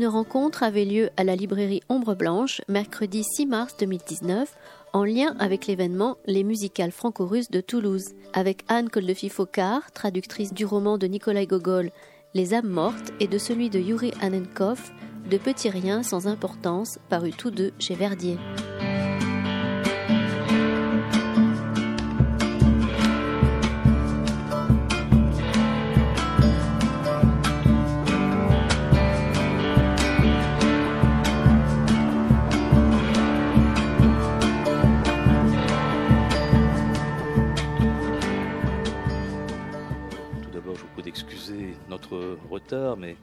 Une rencontre avait lieu à la librairie Ombre Blanche mercredi 6 mars 2019 en lien avec l'événement Les musicales franco-russes de Toulouse, avec Anne Koldefi-Focard, traductrice du roman de Nikolai Gogol Les âmes mortes et de celui de Yuri Anenkov, De petits riens sans importance, parus tous deux chez Verdier. Mais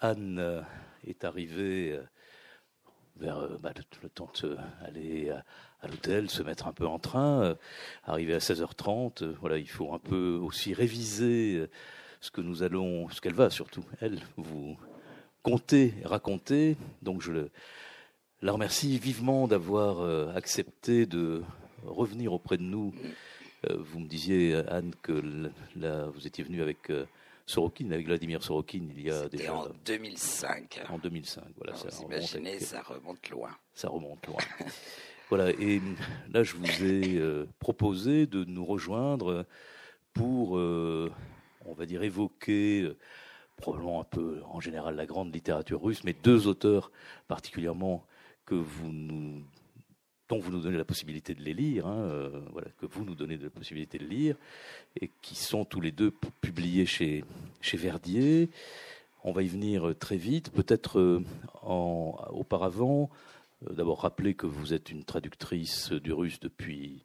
Anne euh, est arrivée euh, vers euh, bah, le temps d'aller à, l'hôtel, se mettre un peu en train, arriver à 16h30. voilà, il faut un peu aussi réviser ce que nous allons, ce qu'elle va surtout, elle, vous compter, raconter. Donc je la remercie vivement d'avoir accepté de revenir auprès de nous. vous me disiez, Anne, que vous étiez venue avec Sorokin, avec Vladimir Sorokin, il y a déjà. en 2005. En 2005, voilà. ça remonte, ça remonte loin. Ça remonte loin. voilà, et là, je vous ai euh, proposé de nous rejoindre pour, euh, on va dire, évoquer. Euh, probablement un peu en général la grande littérature russe, mais deux auteurs particulièrement que vous nous dont vous nous donnez la possibilité de les lire, hein, euh, voilà, que vous nous donnez la possibilité de lire, et qui sont tous les deux publiés chez, chez Verdier. On va y venir euh, très vite. Peut-être euh, auparavant, d'abord rappeler que vous êtes une traductrice du russe depuis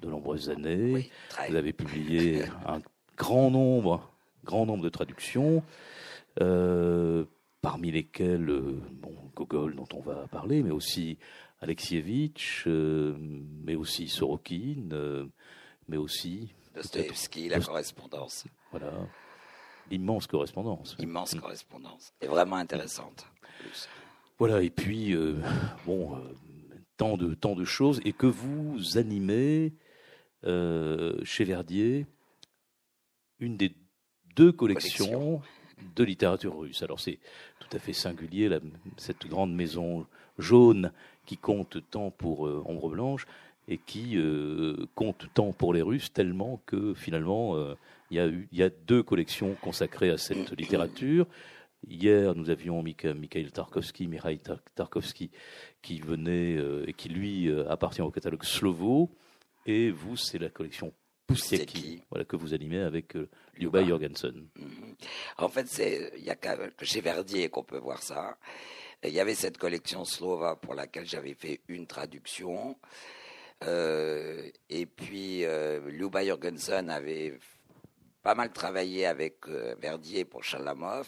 de nombreuses années. vous avez publié un grand nombre, grand nombre de traductions. parmi lesquelles bon, Gogol dont on va parler, mais aussi Alexievitch, euh, mais aussi Sorokin, euh, mais aussi Dostoevsky, la correspondance. Voilà, immense correspondance. Immense correspondance, et vraiment intéressante. Voilà, et puis euh, bon, tant de tant de choses, et que vous animez chez Verdier une des deux collections de littérature russe. Alors c'est tout à fait singulier, cette grande maison jaune qui compte tant pour euh, Ombre Blanche et qui euh, compte tant pour les Russes, tellement que finalement, euh, il y, a eu, y a deux collections consacrées à cette littérature. Hier, nous avions Mikhail Tarkovsky, Mikhail Tarkovsky, qui venait et qui lui appartient au catalogue Slovo. Et vous, c'est la collection voilà, que vous animez avec Lyuba Jorgensen. Mhm. En fait, c'est il y a chez Verdier qu'on peut voir ça. Il y avait cette collection slova pour laquelle j'avais fait une traduction. Euh, et puis, euh, Luba Jorgensen avait pas mal travaillé avec euh, Verdier pour Chalamov.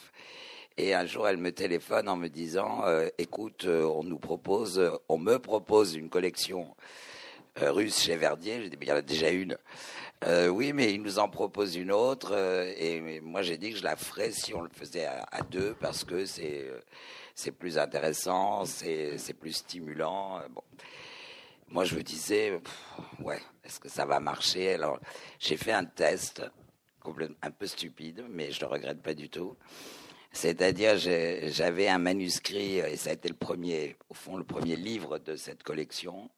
Et un jour, elle me téléphone en me disant euh, Écoute, on nous propose, on me propose une collection russe chez Verdier. J'ai dit Il y en a déjà une. oui, mais il nous en propose une autre. et moi, j'ai dit que je la ferais si on le faisait à deux parce que c'est c'est plus intéressant, c'est plus stimulant. Bon. Moi, je me disais, ouais, est-ce que ça va marcher? Alors, j'ai fait un test, un peu stupide, mais je ne le regrette pas du tout. C'est-à-dire, j'avais un manuscrit, et ça a été le premier, au fond, le premier livre de cette collection,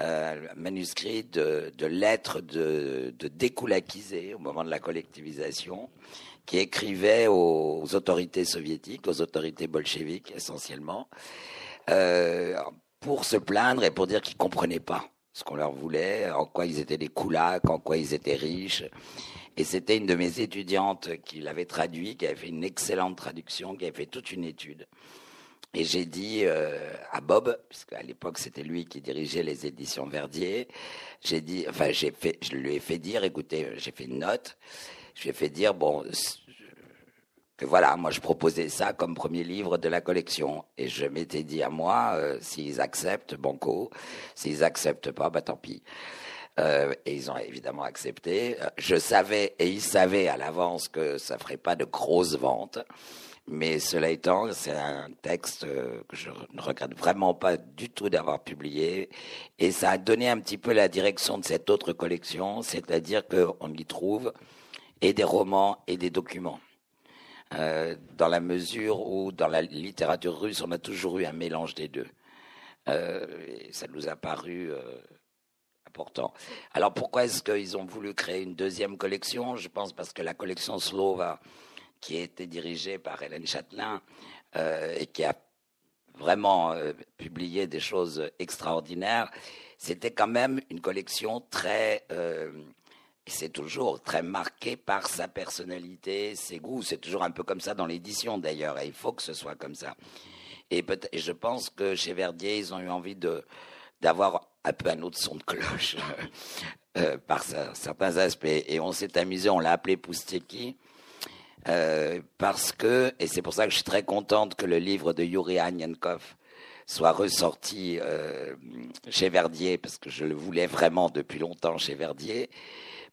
euh, manuscrit de, lettres de, de au moment de la collectivisation, qui écrivait aux, autorités soviétiques, aux autorités bolcheviques essentiellement, euh, pour se plaindre et pour dire qu'ils comprenaient pas ce qu'on leur voulait, en quoi ils étaient des koulaks, en quoi ils étaient riches. Et c'était une de mes étudiantes qui l'avait traduit, qui avait fait une excellente traduction, qui avait fait toute une étude. Et j'ai dit euh, à Bob, puisqu'à l'époque c'était lui qui dirigeait les éditions Verdier, j'ai dit, enfin j'ai fait, je lui ai fait dire, écoutez, j'ai fait une note, je lui ai fait dire, bon, que voilà, moi je proposais ça comme premier livre de la collection. Et je m'étais dit à moi, euh, s'ils acceptent, banco, s'ils acceptent pas, bah tant pis. Euh, et ils ont évidemment accepté. Je savais, et ils savaient à l'avance que ça ferait pas de grosses ventes. Mais cela étant, c'est un texte euh, que je ne regrette vraiment pas du tout d'avoir publié. Et ça a donné un petit peu la direction de cette autre collection, c'est-à-dire qu'on y trouve et des romans et des documents. dans la mesure où dans la littérature russe, on a toujours eu un mélange des deux. et ça nous a paru important. Alors pourquoi est-ce qu'ils ont voulu créer une deuxième collection? Je pense parce que la collection Slova, qui a été dirigée par Hélène Châtelain et qui a vraiment euh, publié des choses extraordinaires. C'était quand même une collection très, euh, c'est toujours très marquée par sa personnalité, ses goûts. C'est toujours un peu comme ça dans l'édition d'ailleurs, et il faut que ce soit comme ça. Et, je pense que chez Verdier, ils ont eu envie de d'avoir un peu un autre son de cloche euh, par certains aspects. Et on s'est amusé, on l'a appelé Pousteki euh, parce que, et c'est pour ça que je suis très contente que le livre de Yuri Anyankov soit ressorti euh, chez Verdier, parce que je le voulais vraiment depuis longtemps chez Verdier,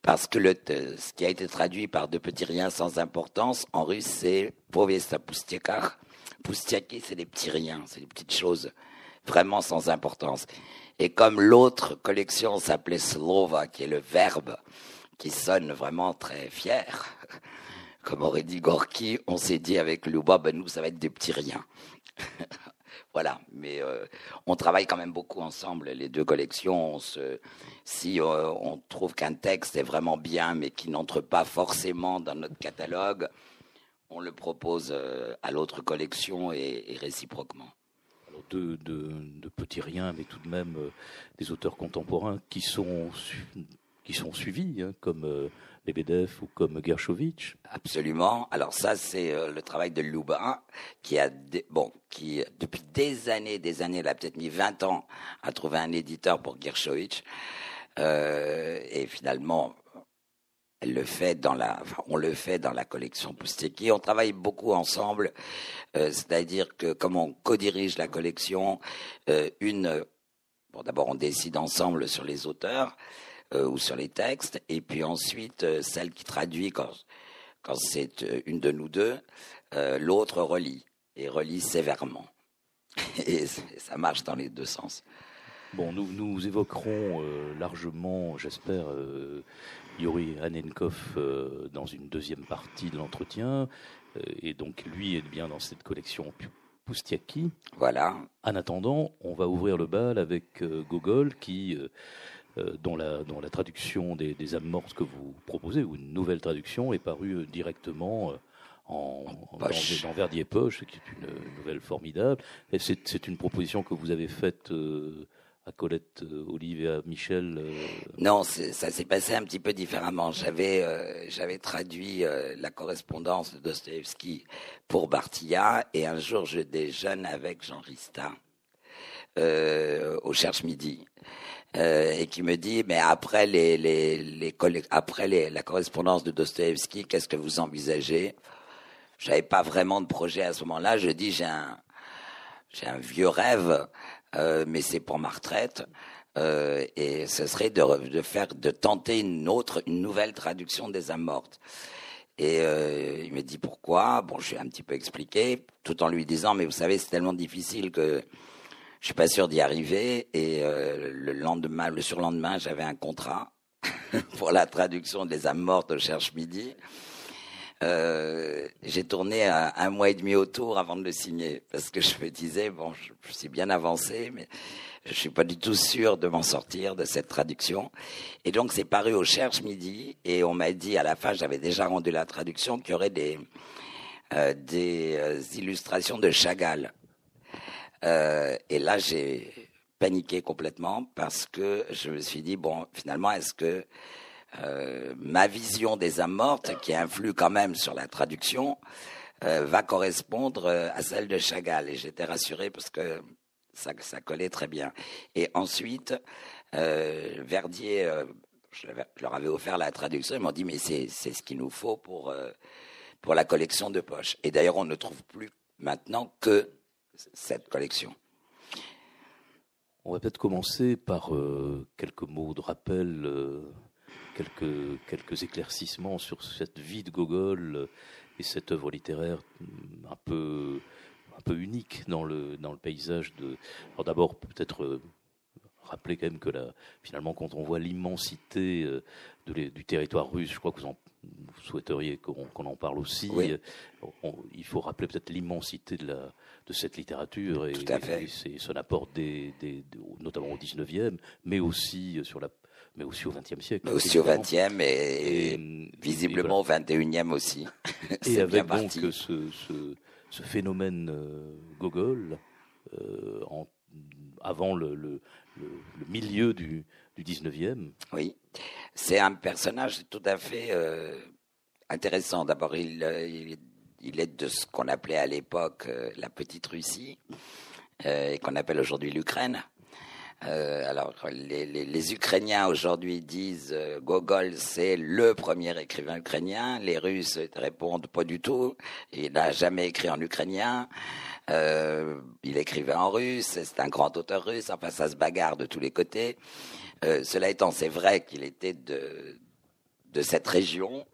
parce que le, ce qui a été traduit par De petits riens sans importance, en russe, c'est Povesta Pustiakar. Pustiaki, c'est des petits riens, c'est des petites choses vraiment sans importance. Et comme l'autre collection s'appelait Slova, qui est le verbe, qui sonne vraiment très fier, comme aurait dit Gorky, on s'est dit avec Luba, ben nous, ça va être des petits riens. voilà, mais euh, on travaille quand même beaucoup ensemble, les deux collections. si euh, on trouve qu'un texte est vraiment bien, mais qui n'entre pas forcément dans notre catalogue, on le propose euh, à l'autre collection et, réciproquement. De, petits riens, mais tout de même des auteurs contemporains qui sont, qui sont suivis, hein, comme Lebedev ou comme Gershovitch Absolument. Alors ça, c'est euh, le travail de Lubin, qui a, bon, qui depuis des années, des années, il a peut-être mis 20 ans à trouver un éditeur pour Gershovitch. Euh, et finalement, elle le fait dans la, on le fait dans la collection Pousteki. On travaille beaucoup ensemble, euh, c'est-à-dire que comme on co-dirige la collection, euh, une, bon, d'abord on décide ensemble sur les auteurs. Euh, ou sur les textes, et puis ensuite euh, celle qui traduit quand, quand c'est euh, une de nous deux, l'autre relit, et relit sévèrement. Et ça marche dans les deux sens. Bon, nous, nous évoquerons largement, j'espère, Yuri Anenkov dans une deuxième partie de l'entretien. et donc, lui est bien dans cette collection Poustiaki. Voilà. En attendant, on va ouvrir le bal avec Gogol qui euh, dont, la, traduction des, des, âmes mortes que vous proposez, ou une nouvelle traduction, est parue euh, directement euh, en, dans, Verdier Poche, qui est une, nouvelle formidable. C'est une proposition que vous avez faite à Colette Olive et à Michel Non, ça s'est passé un petit peu différemment. J'avais j'avais traduit la correspondance de Dostoevsky pour Bartilla et un jour je déjeune avec Jean Rista au Cherche Midi. Euh, et qui me dit mais après les, les, les après les, la correspondance de Dostoevsky, qu'est-ce que vous envisagez? J'avais pas vraiment de projet à ce moment-là. Je dis j'ai un j'ai un vieux rêve, euh, mais c'est pour ma retraite. Euh, et ce serait de, de, faire, de tenter une autre, une nouvelle traduction des âmes mortes. Et euh, il me dit pourquoi? Bon, je suis un petit peu expliqué, tout en lui disant, mais vous savez, c'est tellement difficile que je suis pas sûr d'y arriver. Et euh, le lendemain, le surlendemain, j'avais un contrat pour la traduction des âmes mortes au Cherche Midi. Euh, j'ai tourné un, mois et demi autour avant de le signer parce que je me disais bon, je, je suis bien avancé, mais je suis pas du tout sûr de m'en sortir de cette traduction. Et donc c'est paru au Cherche Midi et on m'a dit à la fin, j'avais déjà rendu la traduction, qu'il y aurait des euh, des euh, illustrations de Chagall euh, et là, j'ai paniqué complètement parce que je me suis dit, bon, finalement, est-ce que euh, ma vision des âmes mortes, qui influe quand même sur la traduction, euh, va correspondre à celle de Chagall? Et j'étais rassuré parce que ça, ça collait très bien. Et ensuite, Verdier, je, leur avais offert la traduction, ils m'ont dit, mais c'est ce qu'il nous faut pour, pour la collection de poche. Et d'ailleurs, on ne trouve plus maintenant que cette collection. On va peut-être commencer par euh, quelques mots de rappel, euh, quelques, quelques éclaircissements sur cette vie de Gogol euh, et cette œuvre littéraire mm, un peu, un peu unique dans le, dans le paysage de. Alors d'abord, peut-être rappeler quand même que finalement, quand on voit l'immensité du territoire russe, je crois que vous en vous souhaiteriez qu'on en parle aussi. il faut rappeler peut-être l'immensité de, la, de cette littérature et, Tout à fait. son apport des, notamment au 19e, mais aussi sur la mais aussi au XXe siècle. Mais aussi au XXe et, et, visiblement au XXIe aussi. et avec donc ce, ce, ce, phénomène euh, Gogol euh, en, avant le, le, le, milieu du, du 19e. Oui, c'est un personnage tout à fait euh, intéressant. D'abord, il, il, est de ce qu'on appelait à l'époque la petite Russie, et qu'on appelle aujourd'hui l'Ukraine. Euh, alors, les, Ukrainiens aujourd'hui disent euh, Gogol, c'est le premier écrivain ukrainien. Les Russes répondent pas du tout. Il n'a jamais écrit en ukrainien. Euh, il écrivait en russe. C'est un grand auteur russe. Enfin, ça se bagarre de tous les côtés. Euh, cela étant, c'est vrai qu'il était de, cette région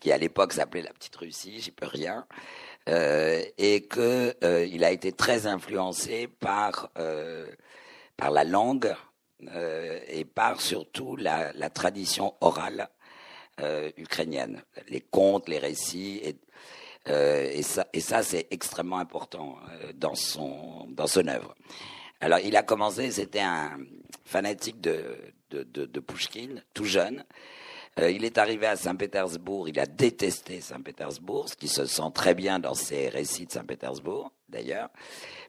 qui à l'époque s'appelait la Petite Russie. J'y peux rien. Euh, et que il a été très influencé par la langue euh, et par surtout la, tradition orale euh, ukrainienne, les contes, les récits. Et, euh, ça, c'est extrêmement important euh, dans son œuvre. Alors, il a commencé, c'était un fanatique de, de, de, de Pushkin, tout jeune. Euh, il est arrivé à Saint-Pétersbourg, il a détesté Saint-Pétersbourg, ce qui se sent très bien dans ses récits de Saint-Pétersbourg, d'ailleurs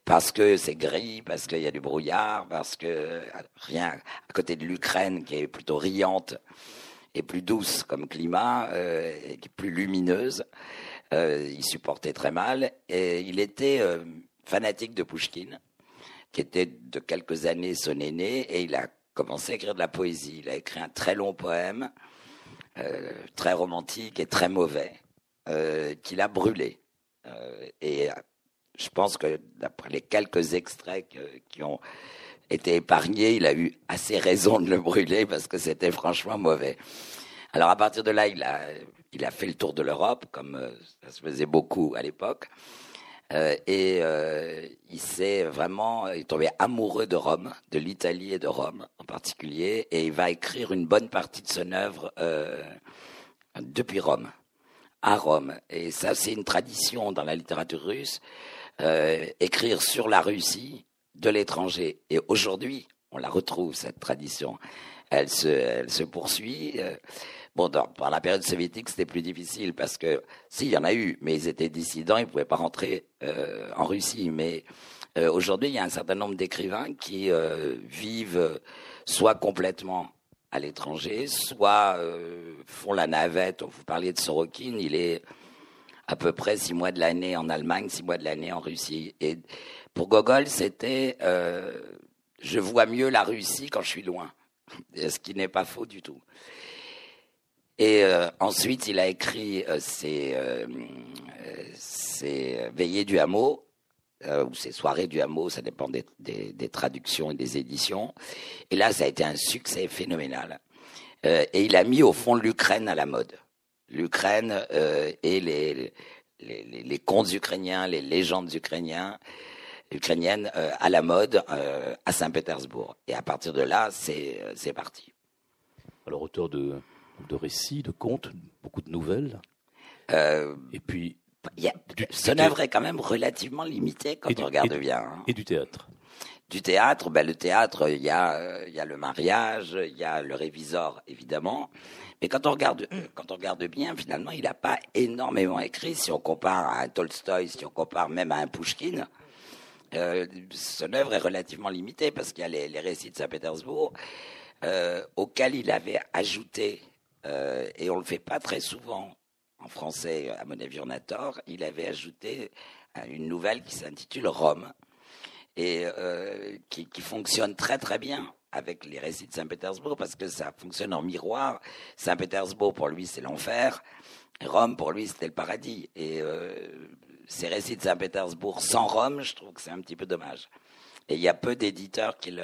parce que c'est gris, parce qu'il y a du brouillard, parce que rien à côté de l'Ukraine qui est plutôt riante et plus douce comme climat, euh, et plus lumineuse, euh, il supportait très mal et il était euh, fanatique de Pushkin, qui était de quelques années son aîné, et il a commencé à écrire de la poésie. Il a écrit un très long poème, euh, très romantique et très mauvais, euh, qu'il a brûlé. et je pense que d'après les quelques extraits qui ont été épargnés, il a eu assez raison de le brûler parce que c'était franchement mauvais. Alors à partir de là, il a, il a fait le tour de l'Europe, comme euh, ça se faisait beaucoup à l'époque. Euh, et euh, il s'est vraiment, il est tombé amoureux de Rome, de l'Italie et de Rome en particulier, et il va écrire une bonne partie de son œuvre euh, depuis Rome, à Rome. Et ça, c'est une tradition dans la littérature russe euh, écrire sur la Russie de l'étranger. Et aujourd'hui, on la retrouve, cette tradition. Elle se, elle se poursuit. Bon, dans, la période soviétique, c'était plus difficile parce que, si, il y en a eu, mais ils étaient dissidents, ils ne pouvaient pas rentrer euh, en Russie. Mais euh, aujourd'hui, il y a un certain nombre d'écrivains qui euh, vivent soit complètement à l'étranger, soit font la navette. Vous parliez de Sorokin, il est à peu près six mois de l'année en Allemagne, six mois de l'année en Russie. Et pour Gogol, c'était je vois mieux la Russie quand je suis loin, ce qui n'est pas faux du tout. Et euh, ensuite, il a écrit euh, ses, euh, ses, Veillées du hameau, ou ses Soirées du hameau, ça dépend des, traductions et des éditions. Et là, ça a été un succès phénoménal. Et il a mis au fond l'Ukraine à la mode l'Ukraine et les, contes ukrainiens, les légendes ukrainienens, ukrainiennes à la mode à Saint-Pétersbourg. Et à partir de là, c'est parti. Alors auteur de, de récits, de contes, beaucoup de nouvelles. et puis il y a, son œuvre est quand même relativement limitée quand on regarde et bien. Hein. Et du théâtre. Du théâtre, ben le théâtre, il y a, il y a le mariage, il y a le révisor évidemment, mais quand on regarde, euh, quand on regarde bien, finalement, il n'a pas énormément écrit. Si on compare à un Tolstoï, si on compare même à un Pushkin, euh, son œuvre est relativement limitée parce qu'il y a les, les récits de Saint-Pétersbourg euh, auxquels il avait ajouté, euh, et on le fait pas très souvent en français, à mon avis, on a tort, il avait ajouté une nouvelle qui s'intitule Rome et euh, qui, fonctionne très très bien avec les récits de Saint-Pétersbourg parce que ça fonctionne en miroir. Saint-Pétersbourg, pour lui, c'est l'enfer. Rome, pour lui, c'était le paradis. Et euh, ces récits de Saint-Pétersbourg sans Rome, je trouve que c'est un petit peu dommage. Et il y a peu d'éditeurs qui,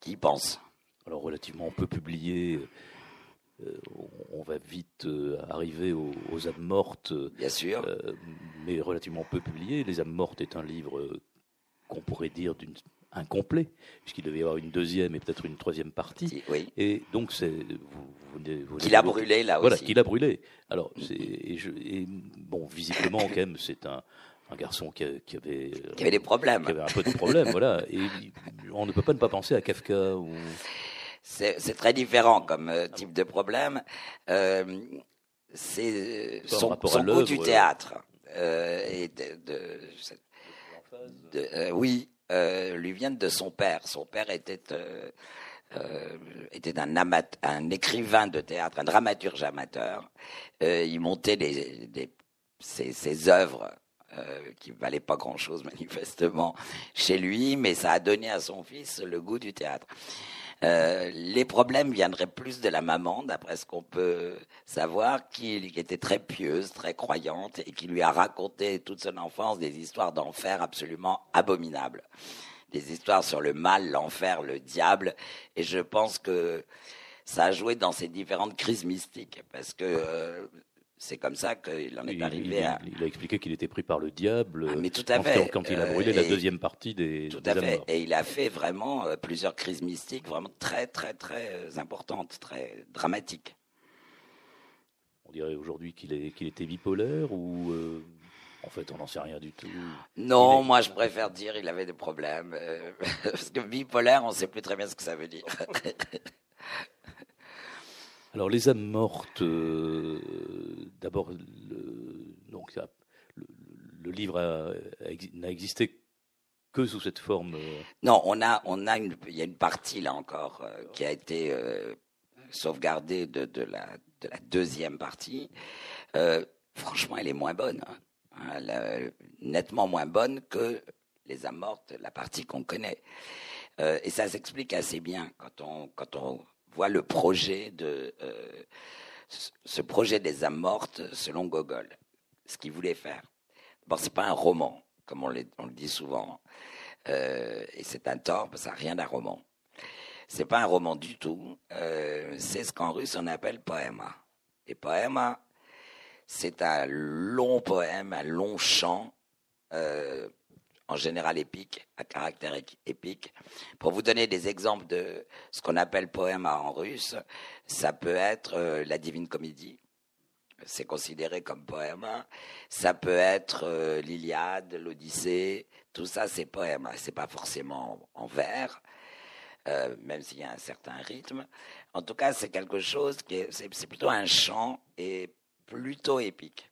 qui y pensent. Alors, relativement peu publié. Euh, on va vite euh, arriver aux, aux, âmes mortes. Bien sûr. Euh, mais relativement peu publié. Les âmes mortes est un livre qu'on pourrait dire d'une incomplet, puisqu'il devait y avoir une deuxième et peut-être une troisième partie. Oui. Et donc, c'est. Vous, vous, qu'il a brûlé là voilà, aussi. qu'il a brûlé. Alors, et, et, bon, visiblement, quand même, c'est un, un garçon qui, qui, avait. Qui avait des problèmes. Qui avait un peu de problèmes, voilà. Et on ne peut pas ne pas penser à Kafka ou. C'est très différent comme euh, type de problème. Euh, c'est son, son goût du théâtre. Euh, et de, de, de euh, oui, euh, lui viennent de son père. Son père était euh, euh, était un, amat un écrivain de théâtre, un dramaturge amateur. il montait des, des, ses, ses œuvres euh, qui valait pas grand-chose manifestement chez lui, mais ça a donné à son fils le goût du théâtre. Euh, les problèmes viendraient plus de la maman, d'après ce qu'on peut savoir, qui, était très pieuse, très croyante, et qui lui a raconté toute son enfance des histoires d'enfer absolument abominables. Des histoires sur le mal, l'enfer, le diable, et je pense que ça a joué dans ces différentes crises mystiques, parce que euh, c'est comme ça qu'il en est arrivé il, à. Il a expliqué qu'il était pris par le diable. Ah, mais tout à fait. Quand il a brûlé la deuxième partie des. Tout à fait. Et il a fait vraiment euh, plusieurs crises mystiques, vraiment très, très, très euh, importantes, très dramatiques. On dirait aujourd'hui qu'il qu'il était bipolaire ou. Euh, en fait, on n'en sait rien du tout. Non, moi je préfère dire il avait des problèmes. parce que bipolaire, on ne sait plus très bien ce que ça veut dire. Alors les âmes mortes, euh, d'abord, donc le, le livre n'a existé que sous cette forme. Euh, non, on a, on a une, il y a une partie là encore euh, qui a été sauvegardée de, la, de la deuxième partie. Franchement, elle est moins bonne, hein. hein elle, nettement moins bonne que les âmes mortes, la partie qu'on connaît. et ça s'explique assez bien quand on, quand on voit le projet de euh, ce projet des âmes mortes selon Gogol, ce qu'il voulait faire. Bon, c'est pas un roman, comme on, on le dit souvent, euh, et c'est un tort, parce que ça n'a rien d'un roman. C'est pas un roman du tout. Euh, c'est ce qu'en russe on appelle poema. Et poema, c'est un long poème, un long chant en général épique, à caractère épique. Pour vous donner des exemples de ce qu'on appelle poème en russe, ça peut être euh, la Divine Comédie, c'est considéré comme poème. Ça peut être euh, l'Iliade, l'Odyssée, tout ça c'est poème. C'est pas forcément en vers, euh, même s'il y a un certain rythme. En tout cas, c'est quelque chose qui est, c'est plutôt un chant et plutôt épique.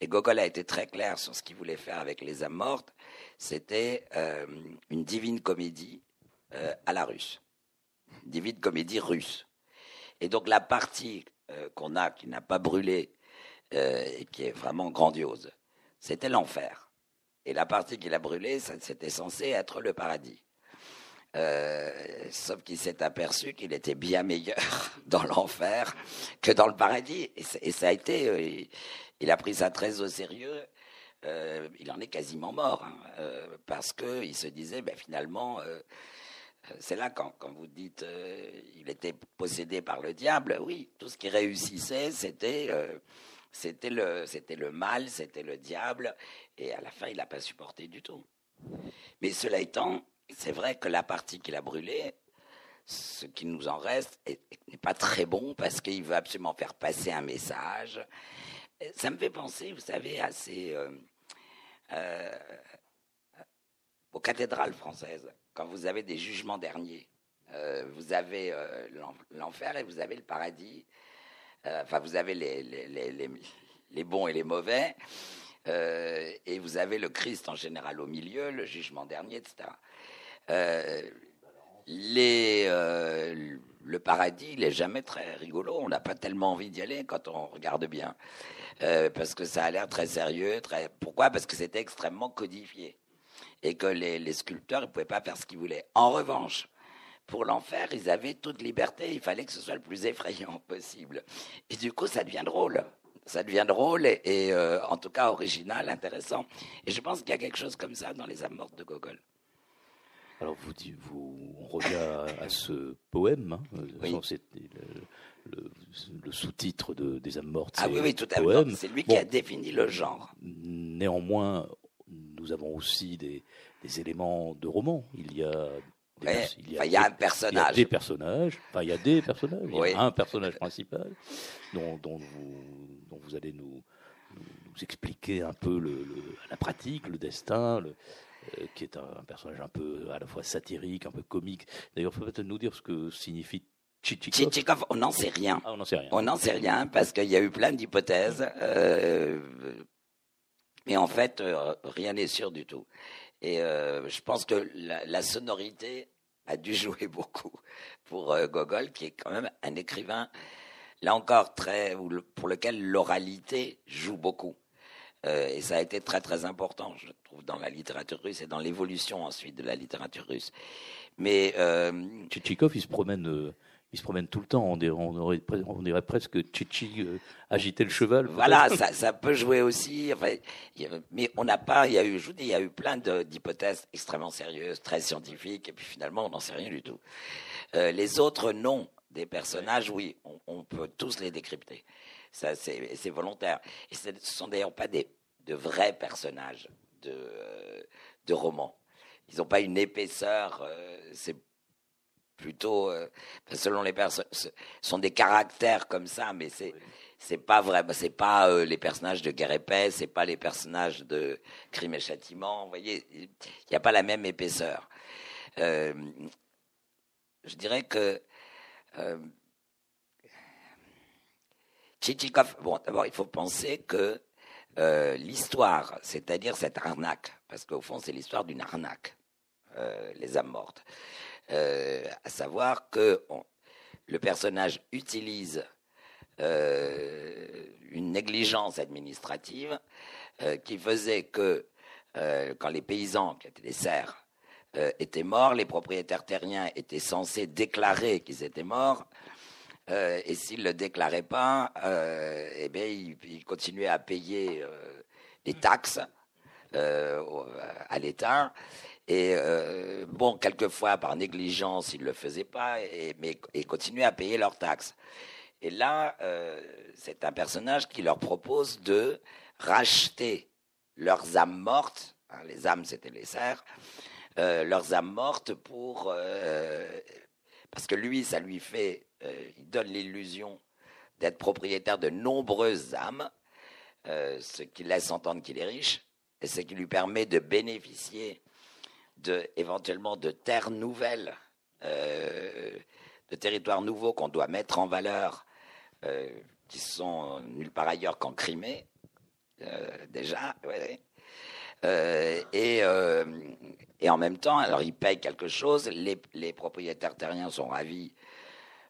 Et Gogol a été très clair sur ce qu'il voulait faire avec les âmes mortes. C'était euh, une divine comédie euh, à la russe. Divine comédie russe. Et donc la partie euh, qu'on a, qui n'a pas brûlé, et qui est vraiment grandiose, c'était l'enfer. Et la partie qu'il a brûlée, c'était censé être le paradis. sauf qu'il s'est aperçu qu'il était bien meilleur dans l'enfer que dans le paradis. Et, ça a été, il a pris ça très au sérieux. Euh, il en est quasiment mort hein, euh, parce que il se disait, ben, finalement, euh, c'est là quand, quand, vous dites, il était possédé par le diable. Oui, tout ce qui réussissait, c'était c'était le c'était le mal, c'était le diable, et à la fin, il n'a pas supporté du tout. Mais cela étant, c'est vrai que la partie qu'il a brûlée, ce qui nous en reste n'est pas très bon parce qu'il veut absolument faire passer un message ça me fait penser, vous savez, à euh, euh, aux cathédrales françaises, quand vous avez des jugements derniers. Euh, vous avez l'enfer et vous avez le paradis. Enfin, vous avez les, les, les, bons et les mauvais. et vous avez le Christ en général au milieu, le jugement dernier, etc. les, le paradis, il est jamais très rigolo. On n'a pas tellement envie d'y aller quand on regarde bien. Euh, parce que ça a l'air très sérieux. Pourquoi? Parce que c'était extrêmement codifié et que les, les sculpteurs ne pouvaient pas faire ce qu'ils voulaient. En revanche, pour l'enfer, ils avaient toute liberté. Il fallait que ce soit le plus effrayant possible. Et du coup, ça devient drôle. Ça devient drôle et, euh, en tout cas original, intéressant. Et je pense qu'il y a quelque chose comme ça dans les âmes mortes de Gogol. Alors vous, vous on revient à ce poème. Hein, oui le, sous-titre de, des âmes mortes. Ah oui, oui, tout à fait. C'est lui qui a défini le genre. Néanmoins, nous avons aussi des, des éléments de roman. Il y a il, y a, un personnage. Il y a des personnages. Enfin, il y a des personnages. Il y a un personnage principal dont, dont, vous, dont vous, allez nous, nous, expliquer un peu le, la pratique, le destin, le, euh, qui est un, personnage un peu à la fois satirique, un peu comique. D'ailleurs, il faut peut-être nous dire ce que signifie Tchitchikov. on n'en sait rien. Ah, on n'en sait rien. On n'en sait rien parce qu'il y a eu plein d'hypothèses. Euh, mais en fait, euh, rien n'est sûr du tout. Et euh, je pense que la, la, sonorité a dû jouer beaucoup pour euh, Gogol, qui est quand même un écrivain, là encore, très, pour lequel l'oralité joue beaucoup. Euh, et ça a été très très important, je trouve, dans la littérature russe et dans l'évolution ensuite de la littérature russe. Mais euh, Tchitchikov, il se promène euh, il se promène tout le temps. On dirait, on aurait, on dirait presque Chichi euh, agiter le cheval. Voilà, ça, ça, peut jouer aussi. Enfin, mais on n'a pas. Il y a eu, je vous dis, il y a eu plein d'hypothèses extrêmement sérieuses, très scientifiques, et puis finalement, on n'en sait rien du tout. Les autres noms des personnages, oui, on, on peut tous les décrypter. Ça, c'est volontaire. Et ce ne sont d'ailleurs pas des de vrais personnages de de romans. Ils n'ont pas une épaisseur. Euh, c'est plutôt, euh, selon les personnes, sont des caractères comme ça, mais c'est c'est pas vrai, c'est pas euh, les personnages de Guerre et Paix, c'est pas les personnages de Crime et Châtiment. Vous voyez, il n'y a pas la même épaisseur. Euh, je dirais que euh, Tchitchikov, bon, d'abord, il faut penser que l'histoire, c'est-à-dire cette arnaque, parce qu'au fond, c'est l'histoire d'une arnaque, les âmes mortes. Euh, à savoir que le personnage utilise euh, une négligence administrative euh, qui faisait que quand les paysans, qui étaient des serfs, étaient morts, les propriétaires terriens étaient censés déclarer qu'ils étaient morts. Et s'ils ne le déclaraient pas, eh bien, ils, continuaient à payer des taxes à l'État. Et euh, bon, quelquefois par négligence, ils ne le faisaient pas, et, mais ils continuaient à payer leurs taxes. Et là, euh, c'est un personnage qui leur propose de racheter leurs âmes mortes. Hein, les âmes, c'était les serfs. Euh, leurs âmes mortes pour euh, parce que lui, ça lui fait, euh, il donne l'illusion d'être propriétaire de nombreuses âmes, euh, ce qui laisse entendre qu'il est riche, et ce qui lui permet de bénéficier éventuellement de terres nouvelles, euh, de territoires nouveaux qu'on doit mettre en valeur, qui sont nulle part ailleurs qu'en Crimée, euh, déjà. et, en même temps, alors ils payent quelque chose, les, propriétaires terriens sont ravis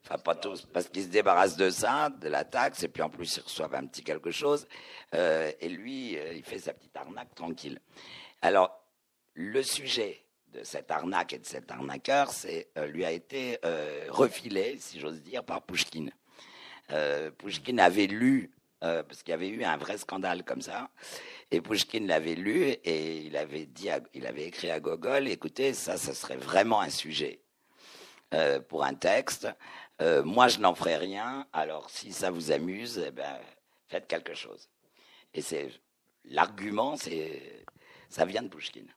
enfin pas tous, parce qu'ils se débarrassent de ça, de la taxe, et puis en plus ils reçoivent un petit quelque chose, euh, et lui, il fait sa petite arnaque tranquille. Alors, le sujet de cette arnaque et de cet arnaqueur c'est, euh, lui a été euh, refilé, si j'ose dire, par Pouchkine. Euh, Pouchkine avait lu, parce qu'il y avait eu un vrai scandale comme ça, et Pouchkine l'avait lu et il avait, dit il avait écrit à Gogol, écoutez, ça, ça serait vraiment un sujet pour un texte. moi, je n'en ferai rien, alors si ça vous amuse, eh ben, faites quelque chose. Et c'est l'argument, c'est ça vient de Pouchkine.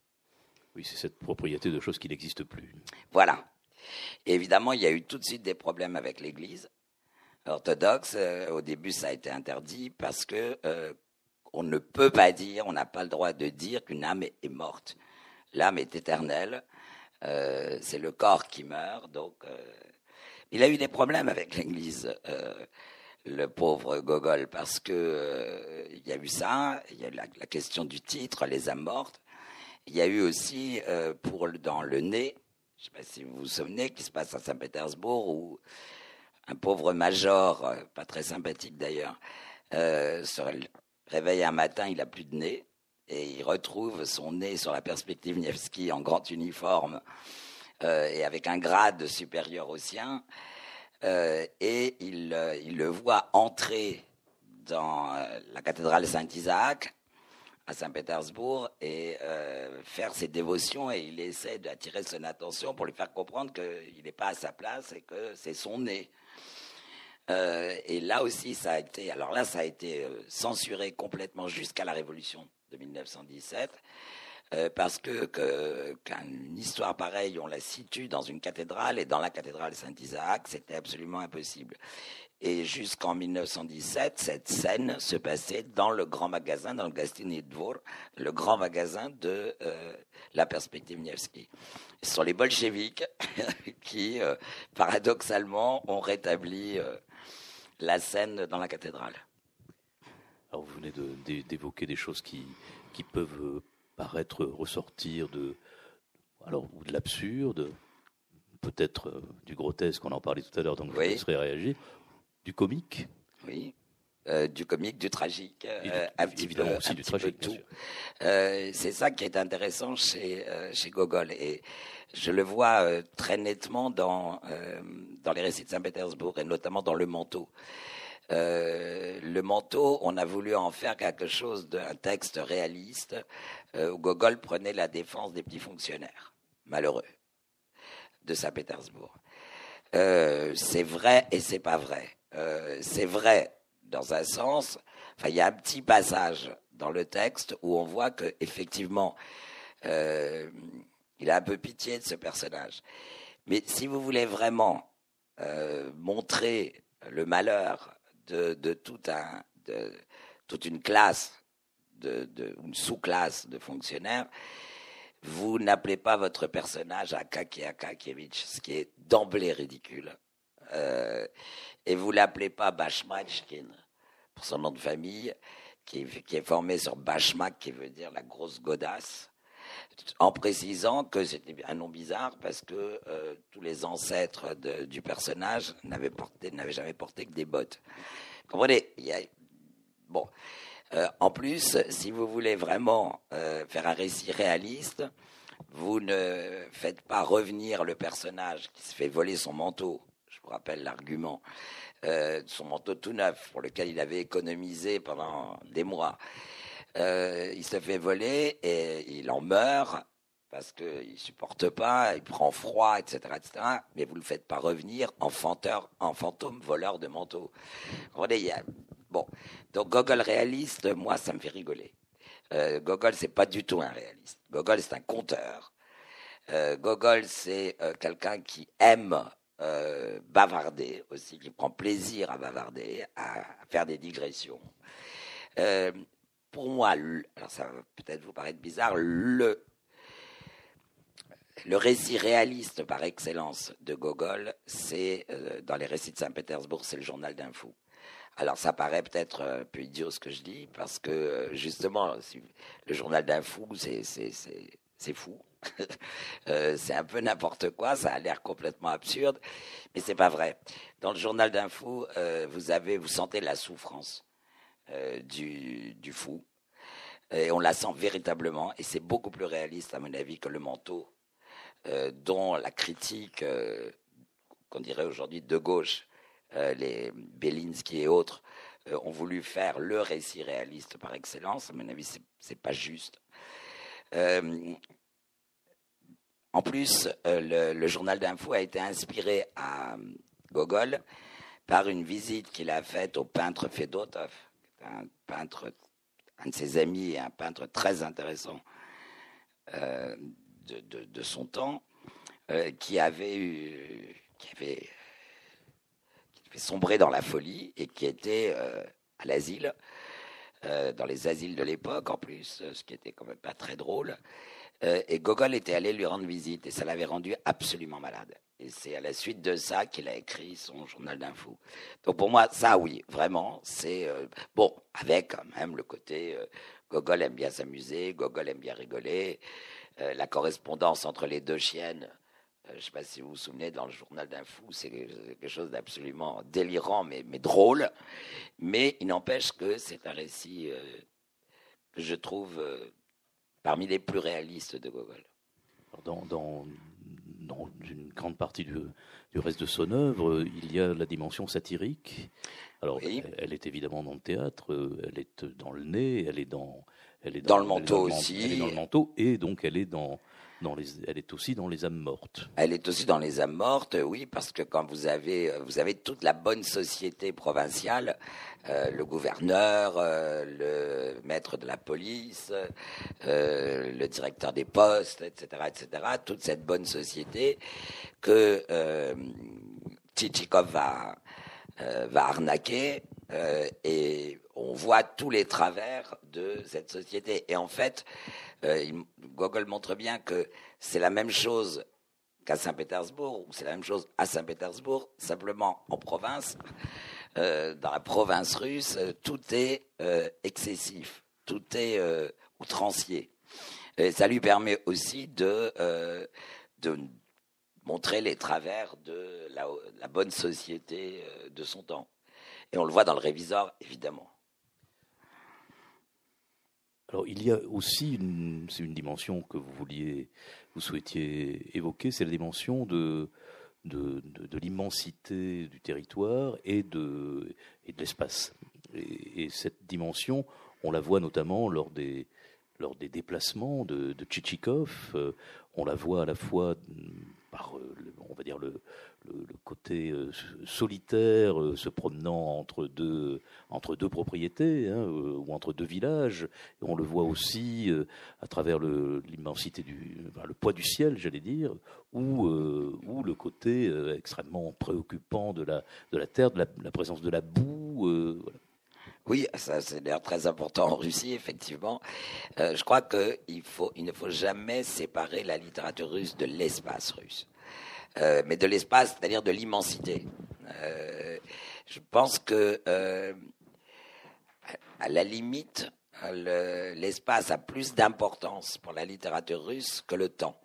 Oui, c'est cette propriété de choses qui n'existent plus. Voilà. évidemment, il y a eu tout de suite des problèmes avec l'Église orthodoxe. Euh, au début, ça a été interdit parce que euh, on ne peut pas dire, on n'a pas le droit de dire qu'une âme est, morte. L'âme est éternelle. Euh, c'est le corps qui meurt. Donc, il a eu des problèmes avec l'Église le pauvre Gogol parce que il y a eu ça, il y a eu la, question du titre, les âmes mortes, il y a eu aussi euh, dans le nez, je ne sais pas si vous vous souvenez, qui se passe à Saint-Pétersbourg, où un pauvre major, euh, pas très sympathique d'ailleurs, euh, réveille un matin, il a plus de nez, et il retrouve son nez sur la perspective Nevsky en grand uniforme euh, et avec un grade supérieur au sien, euh, et il, euh, il le voit entrer dans la cathédrale Saint-Isaac à Saint-Pétersbourg et faire ses dévotions et il essaie d'attirer son attention pour lui faire comprendre qu'il n'est pas à sa place et que c'est son nez. Euh, et là aussi, ça a été, alors là, ça a été euh, censuré complètement jusqu'à la Révolution de 1917. euh, parce que qu'une histoire pareille, on la situe dans une cathédrale et dans la cathédrale Saint-Isaac, c'était absolument impossible. Et jusqu'en 1917, cette scène se passait dans le grand magasin, dans le Gastini Dvor, le grand magasin de la perspective Nevsky. Ce sont les bolcheviks qui, paradoxalement, ont rétabli la scène dans la cathédrale. Alors vous venez d'évoquer des choses qui, qui peuvent paraître ressortir de, alors, de l'absurde, peut-être du grotesque, on en parlait tout à l'heure, donc je vous laisserai réagir du comique. Oui. Euh, du comique, du tragique, euh, évidemment aussi du tragique. Tout. Euh, c'est ça qui est intéressant chez chez Gogol et je le vois très nettement dans dans les récits de Saint-Pétersbourg et notamment dans le manteau. le manteau, on a voulu en faire quelque chose d'un texte réaliste où Gogol prenait la défense des petits fonctionnaires malheureux de Saint-Pétersbourg. c'est vrai et c'est pas vrai. Euh, c'est vrai dans un sens. Enfin, il y a un petit passage dans le texte où on voit que effectivement, euh, il a un peu pitié de ce personnage. Mais si vous voulez vraiment euh, montrer le malheur de, toute une classe, de, une sous-classe de fonctionnaires, vous n'appelez pas votre personnage Akaki Akakievich, ce qui est d'emblée ridicule. Euh, et vous l'appelez pas Bashmachkin pour son nom de famille, qui, est formé sur Bashmak, qui veut dire la grosse godasse, en précisant que c'était un nom bizarre parce que euh, tous les ancêtres du personnage n'avaient porté, n'avaient jamais porté que des bottes. Vous comprenez? Bon. Euh, en plus, si vous voulez vraiment faire un récit réaliste, vous ne faites pas revenir le personnage qui se fait voler son manteau vous rappelle l'argument, euh, son manteau tout neuf pour lequel il avait économisé pendant des mois. Euh, il se fait voler et il en meurt parce qu'il ne supporte pas, il prend froid, etc., etc. Mais vous ne le faites pas revenir en, fantôme voleur de manteau. Bon, donc Gogol réaliste, moi, ça me fait rigoler. Euh, Gogol, c'est pas du tout un réaliste. Gogol, c'est un conteur. Euh, Gogol, c'est euh, quelqu'un qui aime euh, bavarder aussi, qui prend plaisir à bavarder, à, faire des digressions. Euh, pour moi, alors ça va peut-être vous paraître bizarre, le, récit réaliste par excellence de Gogol, c'est euh, dans les récits de Saint-Pétersbourg, c'est le journal d'un fou. Alors ça paraît peut-être un peu idiot ce que je dis, parce que justement, le journal d'un fou, c'est fou. Euh, c'est un peu n'importe quoi, ça a l'air complètement absurde, mais c'est pas vrai. Dans le journal d'un fou, euh, vous avez, vous sentez la souffrance euh, du, fou, et on la sent véritablement, et c'est beaucoup plus réaliste à mon avis que le manteau, dont la critique, qu'on dirait aujourd'hui de gauche, les Belinsky et autres, ont voulu faire le récit réaliste par excellence. À mon avis, c'est pas juste. En plus, euh, le, journal d'info a été inspiré à euh, Gogol par une visite qu'il a faite au peintre Fedotov, un de ses amis un peintre très intéressant euh, de, son temps, qui avait eu, qui avait, sombré dans la folie et qui était à l'asile, dans les asiles de l'époque en plus, ce qui était quand même pas très drôle. Euh, et Gogol était allé lui rendre visite et ça l'avait rendu absolument malade. Et c'est à la suite de ça qu'il a écrit son journal d'info. Donc pour moi, ça oui, vraiment, c'est euh, bon, avec quand même le côté euh, Gogol aime bien s'amuser, Gogol aime bien rigoler, la correspondance entre les deux chiennes. je ne sais pas si vous vous souvenez, dans le journal d'info, c'est quelque chose d'absolument délirant, mais, mais drôle. Mais il n'empêche que c'est un récit que je trouve parmi les plus réalistes de Gogol. Dans, dans, une grande partie du, du, reste de son œuvre, il y a la dimension satirique. Alors, elle, est évidemment dans le théâtre, elle est dans le nez, elle est dans, elle est dans, le manteau aussi. Elle est dans le manteau et donc elle est dans elle est aussi dans les âmes mortes. Elle est aussi dans les âmes mortes, oui, parce que quand vous avez, vous avez toute la bonne société provinciale, euh, le gouverneur, euh, le maître de la police, euh, le directeur des postes, etc., etc., toute cette bonne société que Tchitchikov va, va arnaquer et on voit tous les travers de cette société. Et en fait, euh, Gogol montre bien que c'est la même chose qu'à Saint-Pétersbourg, ou c'est la même chose à Saint-Pétersbourg, simplement en province, euh, dans la province russe, tout est euh, excessif, tout est outrancier. Et ça lui permet aussi de, montrer les travers de la, la bonne société de son temps. Et on le voit dans le réviseur, évidemment. Alors il y a aussi une, c'est une dimension que vous vouliez, vous souhaitiez évoquer, c'est la dimension de de, de, l'immensité du territoire et de, et de l'espace. Et, cette dimension, on la voit notamment lors des, lors des déplacements de, de Tchitchikov. Euh, on la voit à la fois par, euh, on va dire, le, côté euh, solitaire, euh, se promenant entre deux, entre deux propriétés hein, ou entre deux villages. on le voit aussi à travers l'immensité du, le poids du ciel, j'allais dire, ou, ou le côté extrêmement préoccupant de la, de la terre, de la, présence de la boue. Oui, ça c'est d'ailleurs très important en Russie, effectivement. je crois qu'il il ne faut jamais séparer la littérature russe de l'espace russe. Euh, mais de l'espace, c'est-à-dire de l'immensité. Euh, je pense que, euh, à la limite, l'espace a plus d'importance pour la littérature russe que le temps.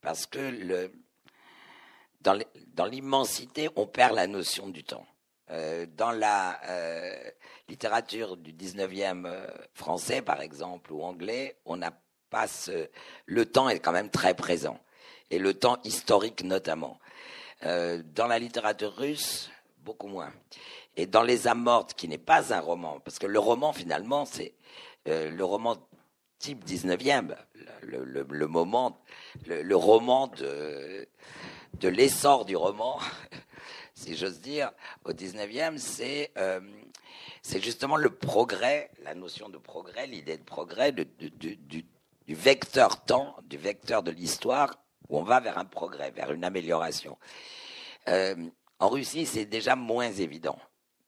parce que le, dans l'immensité, on perd la notion du temps. Dans la littérature du 19e français, par exemple, ou anglais, on n'a pas le temps est quand même très présent et le temps historique notamment. Euh, dans la littérature russe, beaucoup moins. Et dans Les âmes mortes, qui n'est pas un roman, parce que le roman finalement, c'est euh, le roman type 19e, le, le, le moment, le, le, roman de, de l'essor du roman, si j'ose dire, au 19e, c'est euh, c'est justement le progrès, la notion de progrès, l'idée de progrès, du, vecteur temps, du vecteur de l'histoire où on va vers un progrès, vers une amélioration. Euh, en Russie, c'est déjà moins évident.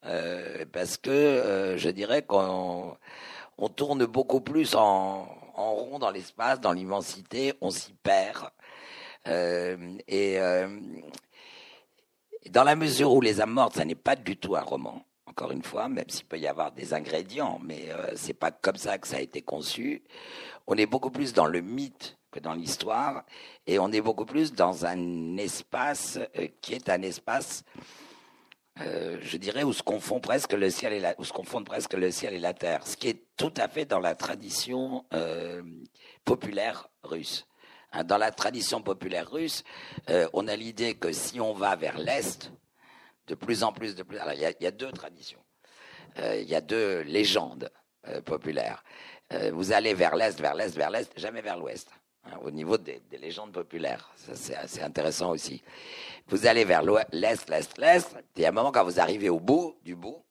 Euh, parce que je dirais qu'on on tourne beaucoup plus en, en rond dans l'espace, dans l'immensité, on s'y perd. et dans la mesure où Les âmes mortes, ça n'est pas du tout un roman, encore une fois, même s'il peut y avoir des ingrédients, mais c'est pas comme ça que ça a été conçu. On est beaucoup plus dans le mythe que dans l'histoire, et on est beaucoup plus dans un espace euh, qui est un espace, euh, je dirais, où se confond presque le ciel et la, où se confondent presque le ciel et la terre, ce qui est tout à fait dans la tradition euh, populaire russe. Hein, dans la tradition populaire russe, on a l'idée que si on va vers l'est, de plus en plus de plus, alors il y a, deux traditions, il y a deux légendes populaires. vous allez vers l'est, vers l'est, vers l'est, jamais vers l'ouest. Hein, au niveau des, légendes populaires. c'est assez intéressant aussi. Vous allez vers l'est, l'est, l'est, et à un moment, quand vous arrivez au bout du bout,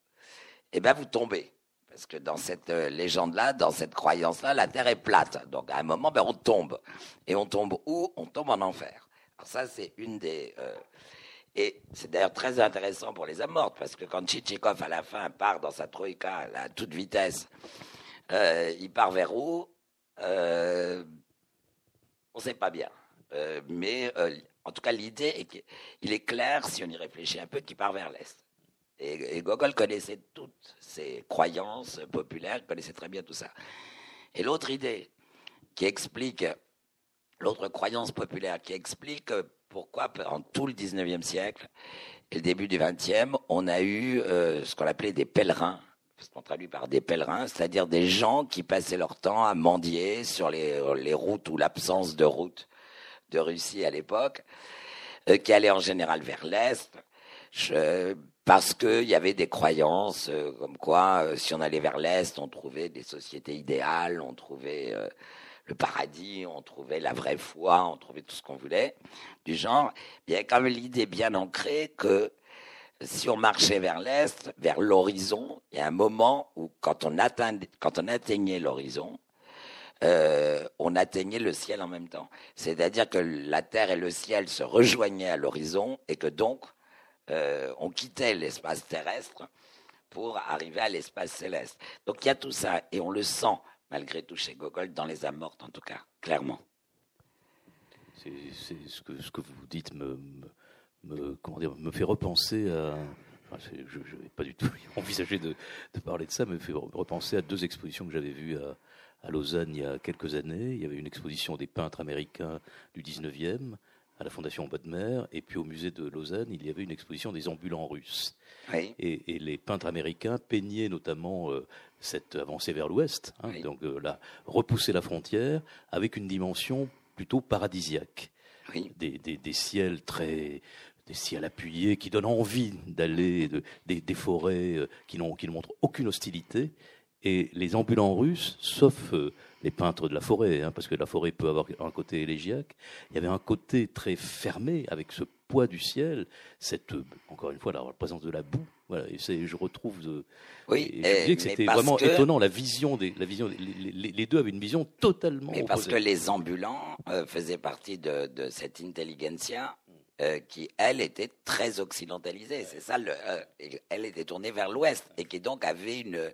eh ben, vous tombez. Parce que dans cette euh, légende-là, dans cette croyance-là, la Terre est plate. Donc, à un moment, ben, on tombe. Et on tombe où? On tombe en enfer. Alors ça, c'est une des... Euh, et c'est d'ailleurs très intéressant pour les amortes, parce que quand Tchitchikov, à la fin, part dans sa troïka à toute vitesse, euh, il part vers où? On ne sait pas bien. Mais en tout cas, l'idée est qu'il est clair, si on y réfléchit un peu, qu'il part vers l'Est. Et, Gogol connaissait toutes ces croyances populaires, connaissait très bien tout ça. Et l'autre idée qui explique, l'autre croyance populaire qui explique pourquoi, en tout le 19e siècle et le début du 20e, on a eu euh, ce qu'on appelait des pèlerins ce qu'on traduit par des pèlerins, c'est-à-dire des gens qui passaient leur temps à mendier sur les, les routes ou l'absence de routes de Russie à l'époque, euh, qui allaient en général vers l'Est, parce qu'il y avait des croyances euh, comme quoi, euh, si on allait vers l'Est, on trouvait des sociétés idéales, on trouvait le paradis, on trouvait la vraie foi, on trouvait tout ce qu'on voulait du genre. Il y quand même l'idée bien ancrée que si on marchait vers l'est, vers l'horizon, il y a un moment où quand on, atteint, quand on atteignait l'horizon, euh, on atteignait le ciel en même temps. C'est-à-dire que la terre et le ciel se rejoignaient à l'horizon et que donc euh, on quittait l'espace terrestre pour arriver à l'espace céleste. Donc il y a tout ça et on le sent malgré tout chez Gogol dans les âmes mortes en tout cas, clairement. C'est ce que, ce que vous dites me, me, comment dire, me fait repenser à. je n'avais pas du tout envisagé de, de, parler de ça, mais me fait repenser à deux expositions que j'avais vues à, à, Lausanne il y a quelques années. Il y avait une exposition des peintres américains du 19e à la Fondation Bodmer, et puis au musée de Lausanne, il y avait une exposition des ambulants russes. Et, et, les peintres américains peignaient notamment euh, cette avancée vers l'ouest, hein, donc euh, là, repousser la frontière avec une dimension plutôt paradisiaque. Des, des, des, ciels très des ciels appuyés qui donnent envie d'aller, de, des, des, forêts euh, qui, n'ont, qui ne montrent aucune hostilité. Et les ambulants russes, sauf les peintres de la forêt, hein, parce que la forêt peut avoir un côté élégiaque, il y avait un côté très fermé avec ce poids du ciel, cette, encore une fois, la présence de la boue. Voilà, et je retrouve. oui, je disais que c'était vraiment étonnant la vision des, la vision. Les, les, deux avaient une vision totalement. Mais parce que les ambulants euh, faisaient partie de, de cette intelligentsia euh, qui, elle, était très occidentalisée. C'est ça, le, euh, elle était tournée vers l'Ouest et qui donc avait une,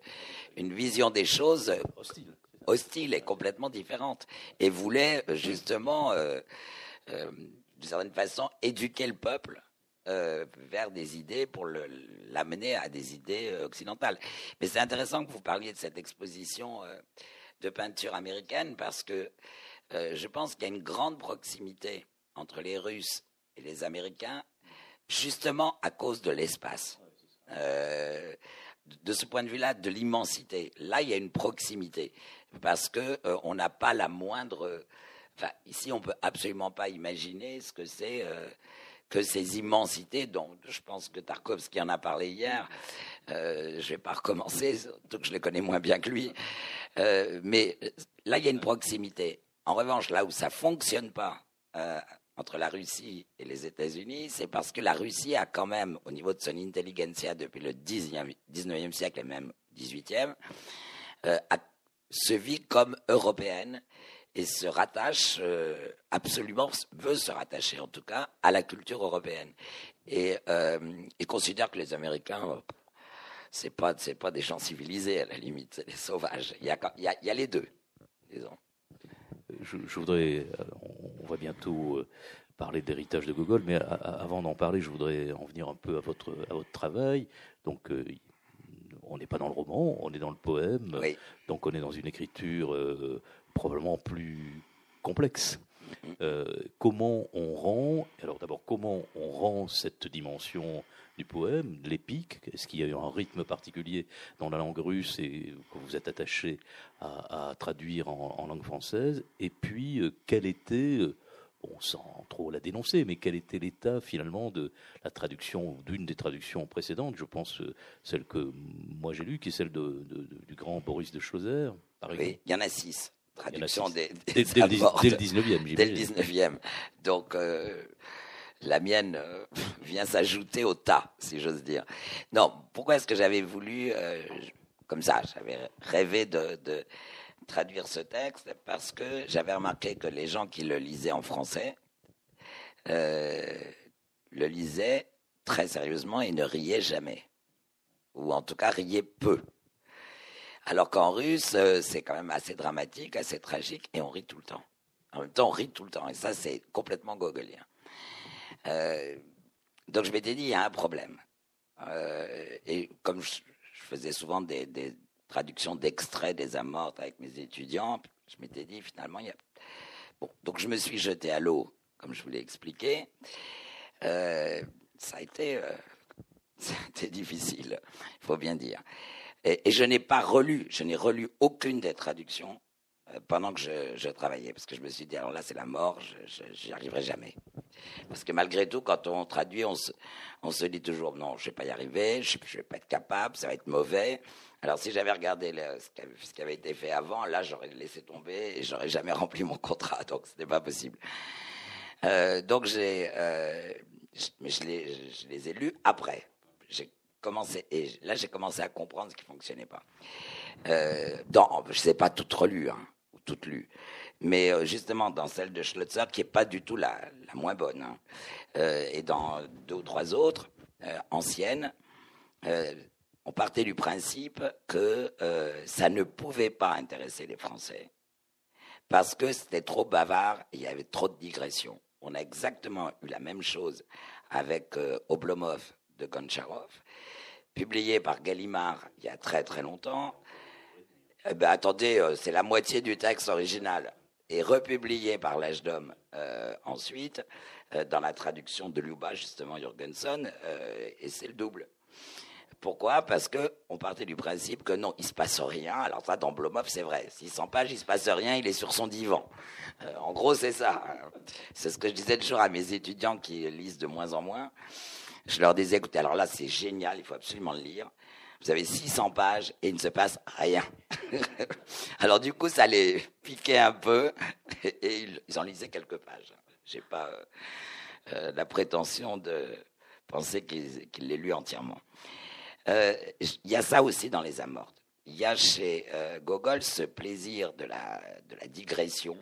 une vision des choses hostile hostile et complètement différente, et voulait justement, euh, d'une certaine façon, éduquer le peuple vers des idées pour l'amener à des idées occidentales. Mais c'est intéressant que vous parliez de cette exposition de peinture américaine parce que je pense qu'il y a une grande proximité entre les Russes et les Américains, justement à cause de l'espace. de ce point de vue-là, de l'immensité. Là, il y a une proximité parce que euh, on n'a pas la moindre. Ici, on peut absolument pas imaginer ce que c'est euh, que ces immensités dont je pense que Tarkovsky en a parlé hier. Euh, je vais pas recommencer, surtout que je les connais moins bien que lui. Euh, mais là, il y a une proximité. En revanche, là où ça fonctionne pas entre la Russie et les États-Unis, c'est parce que la Russie a quand même, au niveau de son intelligentsia depuis le 19e siècle et même 18e, a se vit comme européenne et se rattache euh, absolument, veut se rattacher en tout cas à la culture européenne et, euh, considère que les Américains, euh, c'est pas c'est pas des gens civilisés à la limite, c'est des sauvages. Il y a, il y a, les deux, disons. Je, voudrais, on va bientôt parler d'héritage de Gogol, mais avant d'en parler, je voudrais en venir un peu à votre à votre travail. Donc on n'est pas dans le roman, on est dans le poème, donc on est dans une écriture euh, probablement plus complexe. Mm-hmm. Euh, comment on rend, alors d'abord comment on rend cette dimension du poème, de l'épique? Est-ce qu'il y a eu un rythme particulier dans la langue russe et que vous êtes attaché à, traduire en, langue française? Et puis, euh, quel était sans trop la dénoncer, mais quel était l'état finalement de la traduction, d'une des traductions précédentes, je pense euh, celle que moi j'ai lue, qui est celle de, du grand Boris de Chauzer, par exemple. Oui, il y en a six traductions Des, dès, dès, le 19e. Dès le 19e. Donc, euh, la mienne euh, vient s'ajouter au tas, si j'ose dire. Non, pourquoi est-ce que j'avais voulu, comme ça, j'avais rêvé de, de traduire ce texte? Parce que j'avais remarqué que les gens qui le lisaient en français euh, le lisaient très sérieusement et ne riaient jamais. Ou en tout cas riaient peu. Alors qu'en russe, euh, c'est quand même assez dramatique, assez tragique, et on rit tout le temps. En même temps, on rit tout le temps, et ça, c'est complètement gogolien. Euh, donc je m'étais dit, il y a un problème. et comme je, faisais souvent des, traduction d'extraits des Amortes avec mes étudiants. Je m'étais dit, finalement, il y a... Donc je me suis jeté à l'eau, comme je vous l'ai expliqué. Euh, ça a été, euh, difficile, il faut bien dire. Et, je n'ai pas relu, je n'ai relu aucune des traductions euh, pendant que je, travaillais, parce que je me suis dit, alors là, c'est la mort, je n'y arriverai jamais. Parce que malgré tout, quand on traduit, on se, dit toujours, non, je ne vais pas y arriver, je ne vais pas être capable, ça va être mauvais. Alors si j'avais regardé ce, qui avait, été fait avant, là j'aurais laissé tomber et j'aurais jamais rempli mon contrat, donc ce n'était pas possible. Euh, donc j'ai, euh, je les, je les ai lus après. J'ai et là j'ai commencé à comprendre ce qui fonctionnait pas. Euh, dans, je sais pas toutes relues hein, ou toutes lues, mais euh, justement dans celle de Schlotzer qui est pas du tout la, la moins bonne, hein, euh, et dans deux ou trois autres euh, anciennes on partait du principe que ça ne pouvait pas intéresser les Français parce que c'était trop bavard il y avait trop de digressions. On a exactement eu la même chose avec Oblomov de Goncharov, publié par Gallimard il y a très très longtemps. Eh ben, attendez, euh, c'est la moitié du texte original et republié par l'âge d'homme ensuite dans la traduction de Luba justement Jürgenson et c'est le double. Pourquoi? Parce que on partait du principe que non, il se passe rien. Alors ça, dans Blomov, c'est vrai. 600 pages, il se passe rien, il est sur son divan. Euh, en gros, c'est ça. C'est ce que je disais toujours à mes étudiants qui lisent de moins en moins. Je leur disais, écoutez, alors là, c'est génial, il faut absolument le lire. Vous avez 600 pages et il ne se passe rien. alors du coup, ça les piquait un peu et ils en lisaient quelques pages. J'ai pas euh, euh, la prétention de penser qu'ils l'aient lu entièrement. Euh, il y a ça aussi dans les amortes. Il y a chez Gogol ce plaisir de la, digression.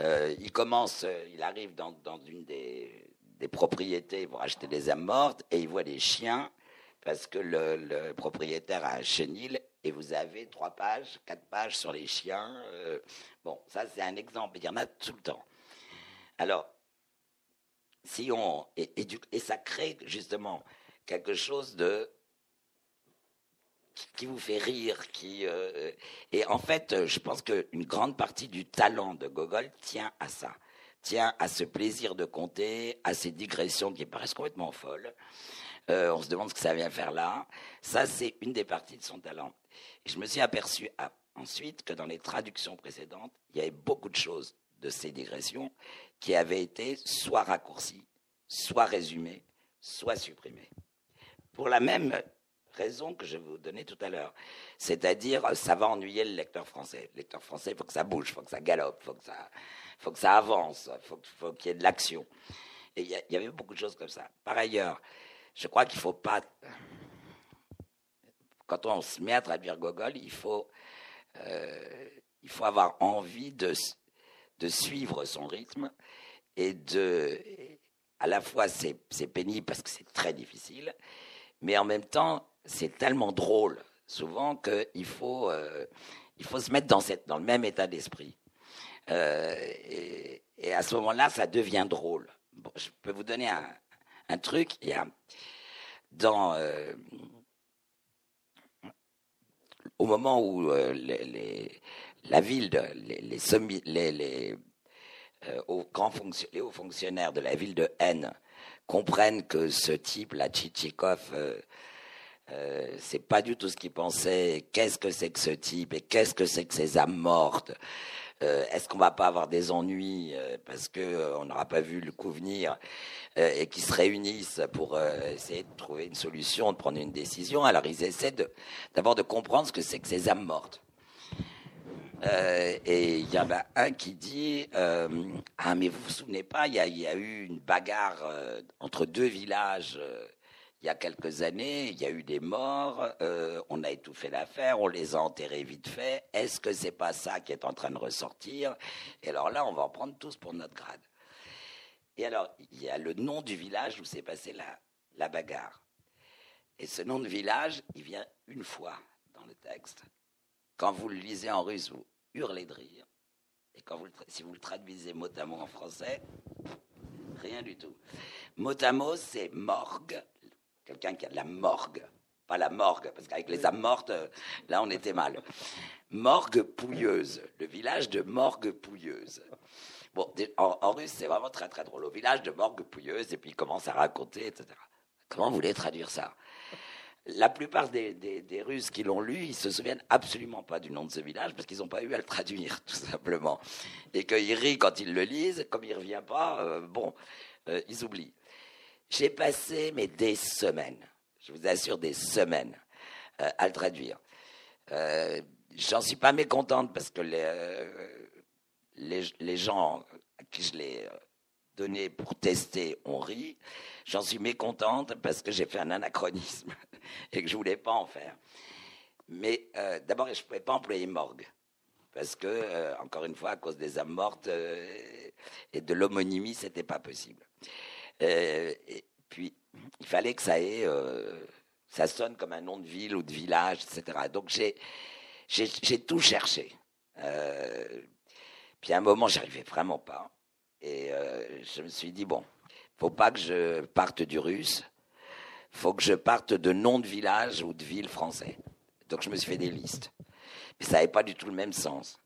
Il commence, il arrive dans une des, des, propriétés pour acheter des amortes et il voit des chiens parce que le, propriétaire a un chenil et vous avez trois pages, quatre pages sur les chiens. bon, ça c'est un exemple, il y en a tout le temps. Alors, si on et, et, et ça crée justement quelque chose de qui vous fait rire, qui euh, et en fait, je pense qu'une grande partie du talent de Gogol tient à ça, à ce plaisir de compter, à ces digressions qui paraissent complètement folles. Euh, on se demande ce que ça vient faire là. Ça, c'est une des parties de son talent. Et je me suis aperçu ensuite que dans les traductions précédentes, il y avait beaucoup de choses de ces digressions qui avaient été soit raccourcies, soit résumées, soit supprimées. Pour la même raison que je vous donner tout à l'heure. C'est-à-dire, ça va ennuyer le lecteur français. Le lecteur français, il faut que ça bouge, il faut que ça galope, il faut que ça, faut que ça avance, il faut, qu'il y ait de l'action. Et il y, avait beaucoup de choses comme ça. Par ailleurs, je crois qu'il ne faut pas... Quand on se met à traduire Gogol, il faut, euh, il faut avoir envie de, de suivre son rythme et de... À la fois, c'est pénible parce que c'est très difficile, mais en même temps, c'est tellement drôle souvent qu'il faut, euh, il faut se mettre dans, cette, dans le même état d'esprit. Euh, et, à ce moment-là, ça devient drôle. je peux vous donner un, truc. Il y a dans euh, au moment où les, la ville, les, les, les, grands les hauts fonctionnaires de la ville de N comprennent que ce type, la Tchitchikov, euh, c'est pas du tout ce qu'ils pensaient. Qu'est-ce que c'est que ce type et qu'est-ce que c'est que ces âmes mortes euh, Est-ce qu'on va pas avoir des ennuis euh, parce que on n'aura pas vu le coup venir et qu'ils se réunissent pour essayer de trouver une solution, de prendre une décision? Alors ils essaient d'abord de, comprendre ce que c'est que ces âmes mortes. et il y en a un qui dit ah mais vous vous souvenez pas il y y a, eu une bagarre entre deux villages il y a quelques années, il y a eu des morts, euh, on a étouffé l'affaire, on les a enterrés vite fait. Est-ce que c'est pas ça qui est en train de ressortir? Et alors là, on va en prendre tous pour notre grade. Et alors, il y a le nom du village où s'est passée la, la bagarre. Et ce nom de village, il vient une fois dans le texte. Quand vous le lisez en russe, vous hurlez de rire. Et quand vous si vous le traduisez mot à mot en français, rien du tout. Mot à mot, c'est morgue, quelqu'un qui a de la morgue, pas la morgue, parce qu'avec les âmes mortes, euh, là on était mal. Morgue Pouilleuse, le village de Morgue Pouilleuse. Bon, en, russe, c'est vraiment très très drôle. Au village de Morgue Pouilleuse, et puis il commence à raconter, etc. Comment vous voulez traduire ça? La plupart des, des, Russes qui l'ont lu, ils se souviennent absolument pas du nom de ce village parce qu'ils n'ont pas eu à le traduire, tout simplement. Et qu'ils rient quand ils le lisent, comme il revient pas, euh, bon, euh, ils oublient. J'ai passé mais des semaines, je vous assure des semaines, euh, à le traduire. Euh, J'en suis pas mécontente parce que les, euh, les, gens à qui je l'ai donné pour tester ont ri. J'en suis mécontente parce que j'ai fait un anachronisme et que je voulais pas en faire. Mais d'abord, je ne pouvais pas employer morgue parce que, encore une fois, à cause des âmes mortes et de l'homonymie, c'était pas possible. Euh, et puis, il fallait que ça ait, ça sonne comme un nom de ville ou de village, etc. Donc j'ai, j'ai, tout cherché. puis à un moment, j'arrivais vraiment pas, et je me suis dit bon, faut pas que je parte du russe, faut que je parte de noms de village ou de villes français. Donc je me suis fait des listes mais ça n'avait pas du tout le même sens.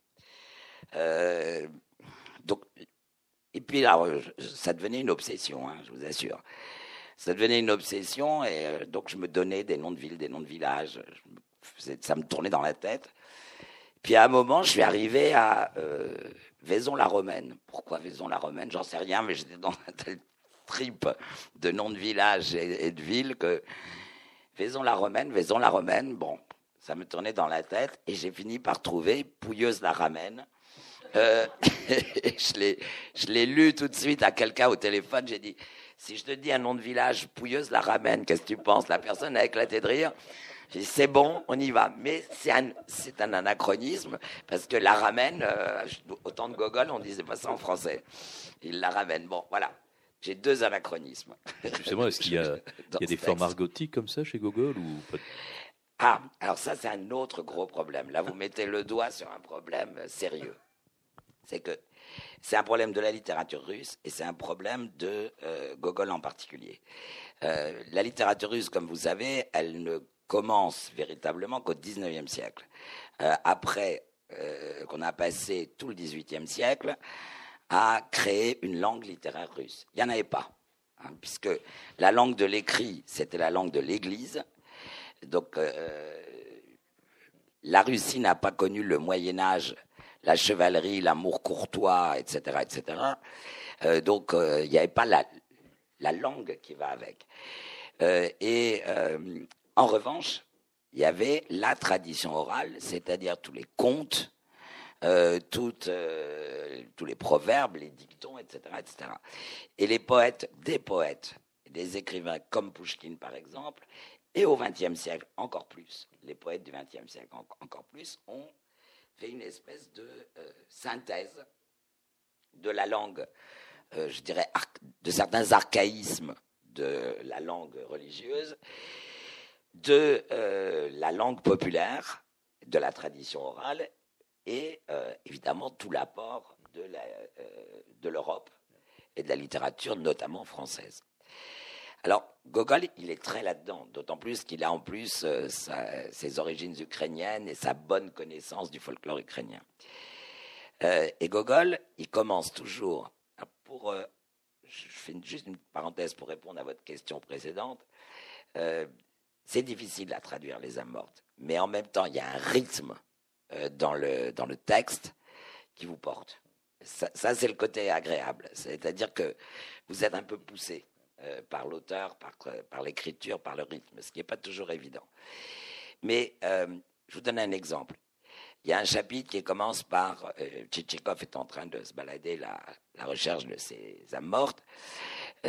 Euh, donc, et puis là, ça devenait une obsession, hein, je vous assure. Ça devenait une obsession, et euh, donc je me donnais des noms de villes, des noms de villages. ça me tournait dans la tête. Puis à un moment, je suis arrivé à euh, Vaison-la-Romaine. Pourquoi Vaison-la-Romaine? J'en sais rien, mais j'étais dans un tel trip de noms de villages et, et de villes que Vaison-la-Romaine, Vaison-la-Romaine, bon, ça me tournait dans la tête et j'ai fini par trouver Pouilleuse la ramène. Euh, je l'ai lu tout de suite à quelqu'un au téléphone. J'ai dit si je te dis un nom de village, Pouilleuse la ramène, qu'est-ce que tu penses? La personne a éclaté de rire. J'ai dit c'est bon, on y va. Mais c'est un, un anachronisme parce que la ramène, euh, autant de Gogol, on disait pas ça en français. Il la ramène. Bon, voilà. J'ai deux anachronismes. Justement, est-ce qu'il y a, y a des formes argotiques comme ça chez Gogol ou ah, alors ça, c'est un autre gros problème. Là, vous mettez le doigt sur un problème sérieux. C'est que c'est un problème de la littérature russe et c'est un problème de euh, Gogol en particulier. Euh, la littérature russe, comme vous savez, elle ne commence véritablement qu'au XIXe siècle. Euh, après qu'on a passé tout le XVIIIe siècle à créer une langue littéraire russe. Il n'y en avait pas, hein, puisque la langue de l'écrit, c'était la langue de l'Église, donc, la Russie n'a pas connu le Moyen Âge, la chevalerie, l'amour courtois, etc., etc. Euh, donc, euh, il n'y avait pas la, la, langue qui va avec. et en revanche, il y avait la tradition orale, c'est-à-dire tous les contes, tous les proverbes, les dictons, etc., etc. Et les poètes, des poètes, des écrivains comme Pouchkine par exemple, et au XXe siècle, encore plus, les poètes du XXe siècle, encore plus, ont fait une espèce de euh, synthèse de la langue, euh, je dirais, de certains archaïsmes de la langue religieuse, de euh, la langue populaire, de la tradition orale, et évidemment tout l'apport de l'Europe et de la littérature, notamment française. Alors, Gogol, il est très là-dedans, d'autant plus qu'il a en plus euh, ses origines ukrainiennes et sa bonne connaissance du folklore ukrainien. Euh, et Gogol, il commence toujours, pour, euh, je fais juste une parenthèse pour répondre à votre question précédente, c'est difficile à traduire les âmes mortes, mais en même temps, il y a un rythme dans, le, dans le texte qui vous porte. Ça c'est le côté agréable, c'est-à-dire que vous êtes un peu poussé euh, par l'auteur, par, l'écriture, par le rythme, ce qui n'est pas toujours évident. Mais euh, je vous donne un exemple. Il y a un chapitre qui commence par euh, Tchitchikov est en train de se balader la, la recherche de ses âmes mortes,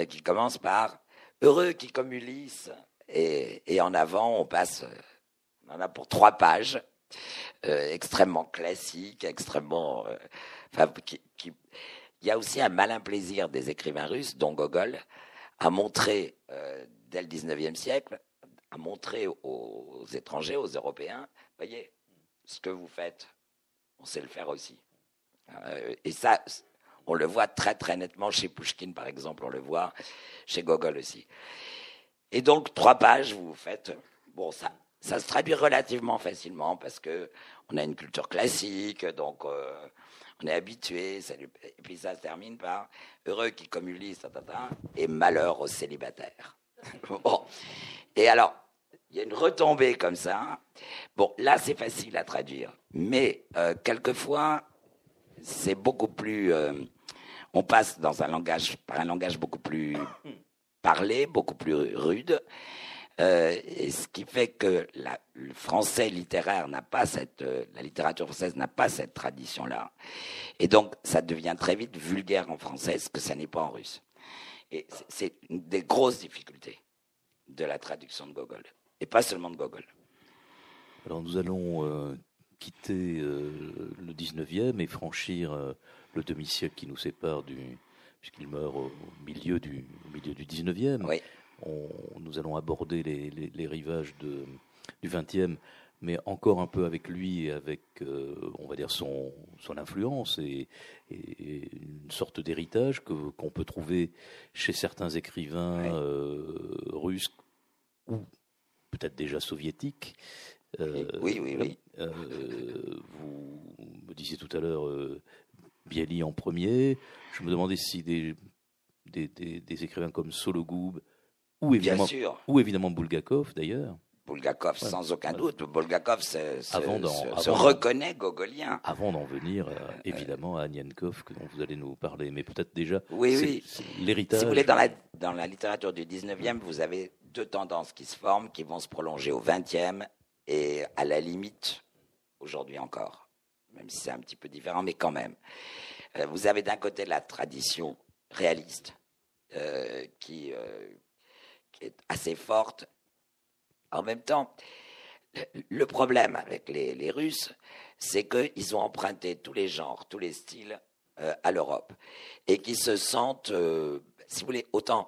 qui commence par heureux qui comme Ulysse et, en avant on passe, on en a pour trois pages, extrêmement classiques, extrêmement, il y a aussi un malin plaisir des écrivains russes, dont Gogol, a montré, euh, dès le 19e siècle, a montré aux, étrangers, aux Européens, voyez, ce que vous faites, on sait le faire aussi. Euh, et ça, on le voit très très nettement chez Pushkin, par exemple, on le voit chez Gogol aussi. Et donc, trois pages, vous faites, bon, ça, ça se traduit relativement facilement parce que on a une culture classique, donc euh, on est habitué, et puis ça se termine par heureux qui comme et malheur aux célibataires. bon. Et alors, il y a une retombée comme ça. Bon, là, c'est facile à traduire, mais euh, quelquefois, c'est beaucoup plus. Euh, on passe dans un langage, par un langage beaucoup plus parlé, beaucoup plus rude. Euh, et ce qui fait que la, le français littéraire n'a pas cette, euh, la littérature française n'a pas cette tradition-là. Et donc, ça devient très vite vulgaire en français, ce que ça n'est pas en russe. Et c'est une des grosses difficultés de la traduction de Gogol. Et pas seulement de Gogol. Alors, nous allons euh, quitter le 19e et franchir le demi-siècle qui nous sépare du, puisqu'il meurt au milieu du, au milieu du 19e. Oui nous allons aborder les, rivages de, du XXe, mais encore un peu avec lui et avec, euh, on va dire, son, son influence et, une sorte d'héritage qu'on peut trouver chez certains écrivains euh, russes ou peut-être déjà soviétiques. Euh, oui, oui, oui. vous me disiez tout à l'heure Bieli en premier. Je me demandais si des, des, des écrivains comme Sologub, ou évidemment, Bien sûr. Ou évidemment Bulgakov d'ailleurs. Bulgakov, sans aucun doute. Bulgakov se, se, reconnaît gogolien. Avant d'en venir, euh, évidemment, à Anienkov, dont vous allez nous parler, mais peut-être déjà oui, oui. l'héritage. Si vous voulez, dans la, dans la littérature du 19e, vous avez deux tendances qui se forment, qui vont se prolonger au 20e et à la limite, aujourd'hui encore, même si c'est un petit peu différent, mais quand même. Euh, vous avez d'un côté la tradition réaliste, euh, qui, assez forte. En même temps, le problème avec les, Russes, c'est qu'ils ont emprunté tous les genres, tous les styles euh, à l'Europe et qu'ils se sentent, euh, si vous voulez, autant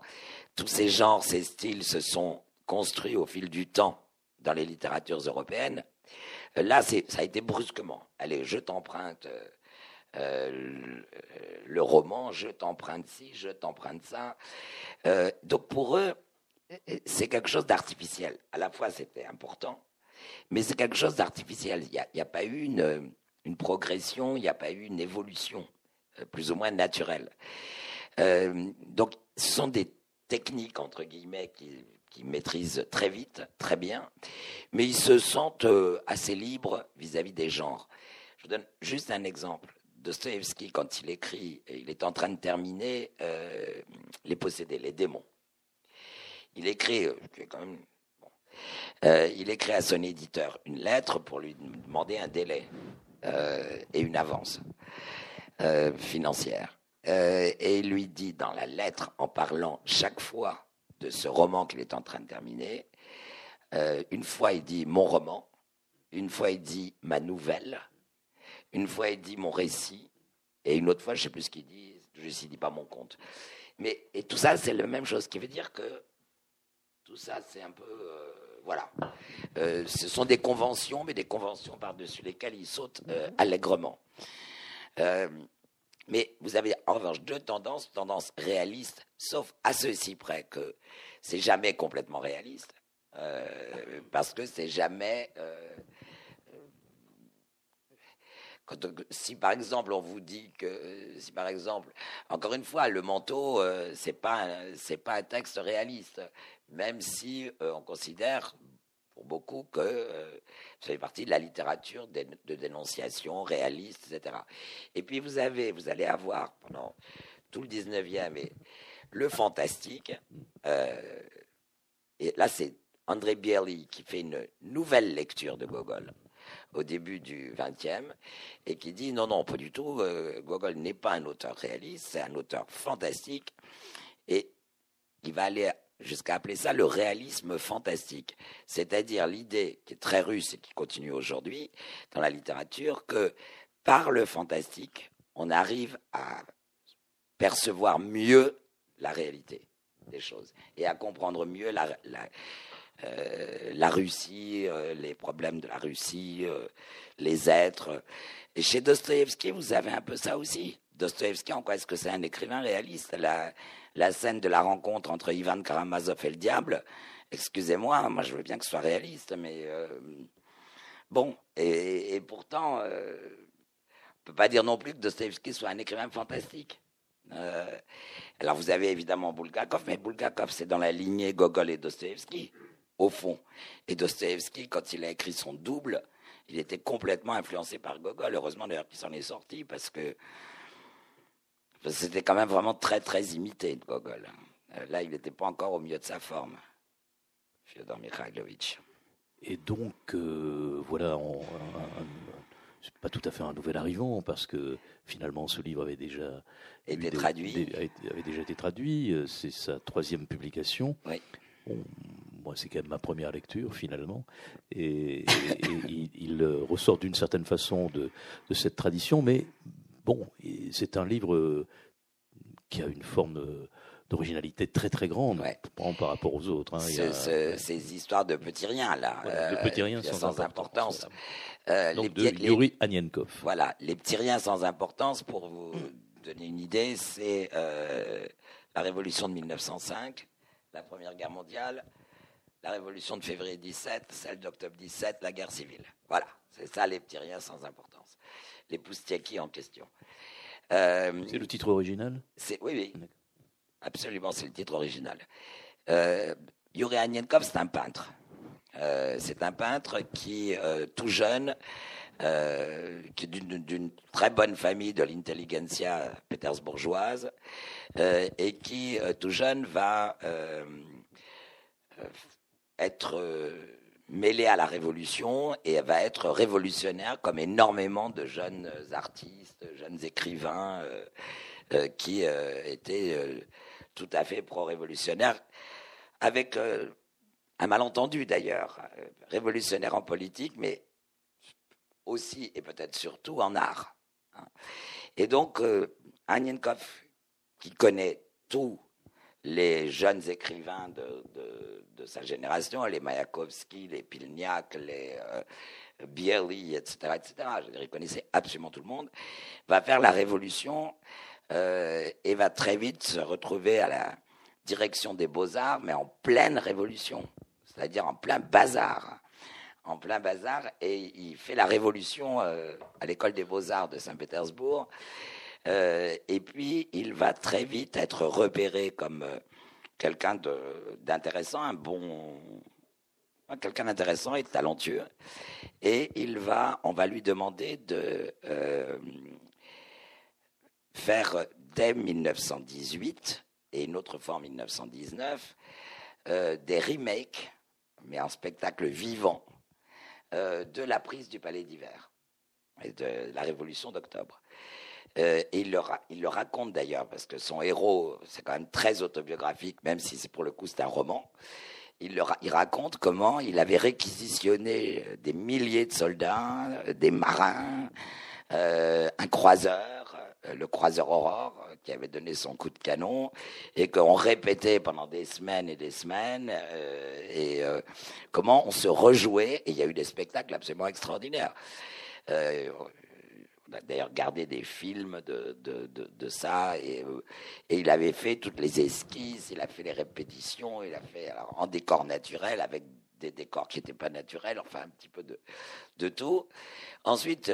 tous ces genres, ces styles se sont construits au fil du temps dans les littératures européennes. Là, ça a été brusquement. Allez, je t'emprunte euh, le, roman, je t'emprunte ci, je t'emprunte ça. donc pour eux, c'est quelque chose d'artificiel. À la fois, c'était important, mais c'est quelque chose d'artificiel. Il n'y a, pas eu une, progression, il n'y a pas eu une évolution euh, plus ou moins naturelle. Euh, donc, ce sont des techniques, entre guillemets, qui, maîtrisent très vite, très bien, mais ils se sentent euh, assez libres vis-à-vis des genres. Je vous donne juste un exemple. Dostoevsky, quand il écrit, il est en train de terminer Les possédés, les démons il écrit, euh, euh, il écrit à son éditeur une lettre pour lui demander un délai euh, et une avance financière. et il lui dit dans la lettre, en parlant chaque fois de ce roman qu'il est en train de terminer, une fois il dit mon roman, une fois il dit ma nouvelle, une fois il dit mon récit, et une autre fois, je ne sais plus ce qu'il dit, je ne dis pas mon compte. Mais et tout ça, c'est la même chose, qui veut dire que tout ça, c'est un peu. Euh, voilà. Euh, ce sont des conventions, mais des conventions par-dessus lesquelles ils sautent euh, allègrement. mais vous avez en revanche deux tendances, tendance réaliste, sauf à ceci près que c'est jamais complètement réaliste, parce que c'est jamais si par exemple on vous dit que, si par exemple, encore une fois, le manteau, c'est pas c'est pas un texte réaliste même si euh, on considère pour beaucoup que euh, ça fait partie de la littérature de, dénonciation réaliste, etc. Et puis vous avez, vous allez avoir pendant tout le 19e et le fantastique. Euh, et là, c'est André Bielli qui fait une nouvelle lecture de Gogol au début du 20e et qui dit non, non, pas du tout. Gogol n'est pas un auteur réaliste, c'est un auteur fantastique. Et il va aller jusqu'à appeler ça le réalisme fantastique, c'est-à-dire l'idée qui est très russe et qui continue aujourd'hui dans la littérature que par le fantastique, on arrive à percevoir mieux la réalité des choses et à comprendre mieux la, la, euh, Russie, euh, les problèmes de la Russie, euh, les êtres. Et chez Dostoevsky, vous avez un peu ça aussi. Dostoevsky, en quoi est-ce que c'est un écrivain réaliste? La, la scène de la rencontre entre Ivan Karamazov et le diable, excusez-moi, moi je veux bien que ce soit réaliste, mais euh, bon, et, pourtant, euh, on ne peut pas dire non plus que Dostoevsky soit un écrivain fantastique. Euh, alors vous avez évidemment Bulgakov, mais Bulgakov c'est dans la lignée Gogol et Dostoevsky, au fond. Et Dostoevsky, quand il a écrit son double, il était complètement influencé par Gogol. Heureusement d'ailleurs qu'il s'en est sorti parce que c'était quand même vraiment très, très imité de Gogol. Euh, là, il n'était pas encore au milieu de sa forme. Fyodor Mikhailovitch. Et donc, voilà, c'est pas tout à fait un nouvel arrivant parce que finalement ce livre avait déjà été traduit. avait déjà été traduit. C'est sa troisième publication. Oui. moi, c'est quand même ma première lecture finalement, et, il, ressort d'une certaine façon de, de, cette tradition, mais bon, c'est un livre qui a une forme d'originalité très très grande par rapport aux autres. Hein. ces histoires de petits riens là, de petits riens euh, sans, importance. Euh, Donc les, de Yuri Anienkov. Voilà, les petits riens sans importance pour vous donner une idée, c'est euh, la révolution de 1905, la Première Guerre mondiale, la révolution de février 17, celle d'octobre 17, la guerre civile. Voilà, c'est ça les petits riens sans importance. Les poustiaki en question. c'est le titre original C'est oui, oui. Absolument, c'est le titre original. Euh, Yuri Anienkov, c'est un peintre. Euh, c'est un peintre qui, euh, tout jeune, euh, qui est d'une très bonne famille de l'intelligentsia pétersbourgeoise, et qui, tout jeune, va être mêlé à la révolution et va être révolutionnaire comme énormément de jeunes artistes, jeunes écrivains qui étaient tout à fait pro-révolutionnaire, avec euh, un malentendu d'ailleurs, euh, révolutionnaire en politique, mais aussi et peut-être surtout en art. Hein. Et donc, euh, qui connaît tous les jeunes écrivains de, sa génération, les Mayakovsky, les Pilniak, les euh, Bierly, etc., etc., je connaissait absolument tout le monde, va faire la révolution euh, et va très vite se retrouver à la direction des beaux-arts, mais en pleine révolution, c'est-à-dire en plein bazar. En plein bazar, et il fait la révolution euh, à l'école des beaux-arts de Saint-Pétersbourg. Euh, et puis, il va très vite être repéré comme quelqu'un d'intéressant, un bon, quelqu'un d'intéressant et talentueux. Et il va, on va lui demander de faire dès 1918 et une autre fois en 1919 euh, des remakes, mais en spectacle vivant, euh, de la prise du Palais d'hiver et de la Révolution d'octobre. Euh, et il le, raconte d'ailleurs, parce que son héros, c'est quand même très autobiographique, même si c'est pour le coup c'est un roman. Il, raconte comment il avait réquisitionné des milliers de soldats, des marins, un croiseur, euh, le croiseur Aurore euh, qui avait donné son coup de canon et qu'on répétait pendant des semaines et des semaines euh, et comment on se rejouait et il y a eu des spectacles absolument extraordinaires. On a d'ailleurs gardé des films de, de, de, ça et, et, il avait fait toutes les esquisses, il a fait les répétitions, il a fait en décor naturel avec des décors qui n'étaient pas naturels, enfin un petit peu de, de tout. Ensuite,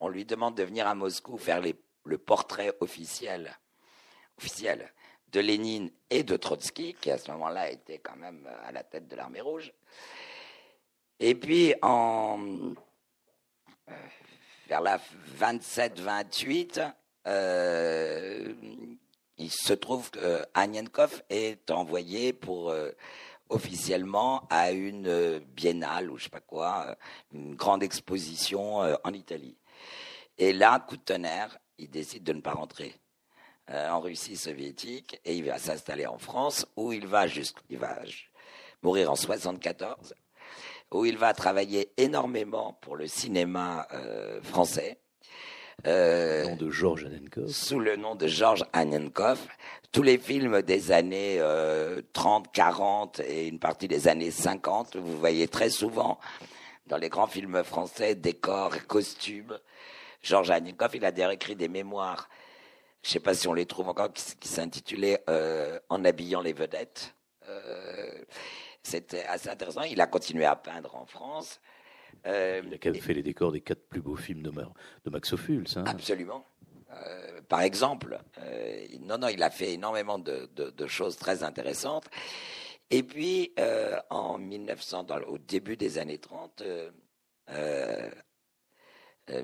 on lui demande de venir à Moscou faire les le portrait officiel, officiel de Lénine et de Trotsky, qui à ce moment-là était quand même à la tête de l'armée rouge. Et puis, en, euh, vers la 27-28, euh, il se trouve que Anienkov est envoyé pour euh, officiellement à une biennale ou je sais pas quoi, une grande exposition en Italie. Et là, coup de tonnerre, il décide de ne pas rentrer euh, en Russie soviétique et il va s'installer en France où il va va mourir en 74, où il va travailler énormément pour le cinéma euh, français. Euh, nom de Georges Sous le nom de Georges Anenkov. Tous les films des années 30, 40 et une partie des années 50, vous voyez très souvent dans les grands films français décors, costumes, Georges Anikov, il a d'ailleurs écrit des mémoires, je ne sais pas si on les trouve encore, qui, s'intitulaient euh, En habillant les vedettes. Euh, c'était assez intéressant. Il a continué à peindre en France. Euh, il a quand même fait les décors des quatre plus beaux films de, de Max Ophuls. Hein. Absolument. par exemple, non, non, il a fait énormément de, choses très intéressantes. Et puis, en 1900, au début des années 30, euh,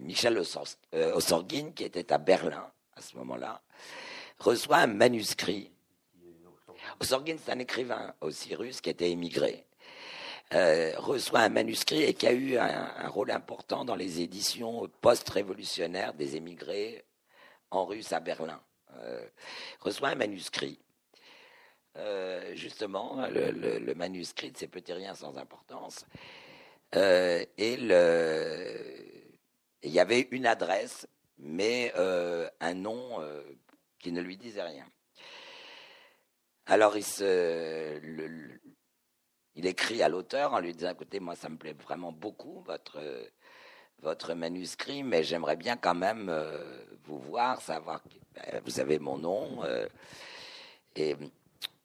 Michel euh, Ossorgin, qui était à Berlin à ce moment-là, reçoit un manuscrit. Osorgin, c'est un écrivain aussi russe qui était émigré. Euh, reçoit un manuscrit et qui a eu un, rôle important dans les éditions post-révolutionnaires des émigrés en russe à Berlin. Euh, reçoit un manuscrit. Euh, justement, le, manuscrit de ces petits riens sans importance. et il y avait une adresse, mais un nom qui ne lui disait rien. Alors il écrit à l'auteur en lui disant écoutez, moi ça me plaît vraiment beaucoup votre manuscrit, mais j'aimerais bien quand même euh, vous voir, savoir ben, vous avez mon nom. Euh, et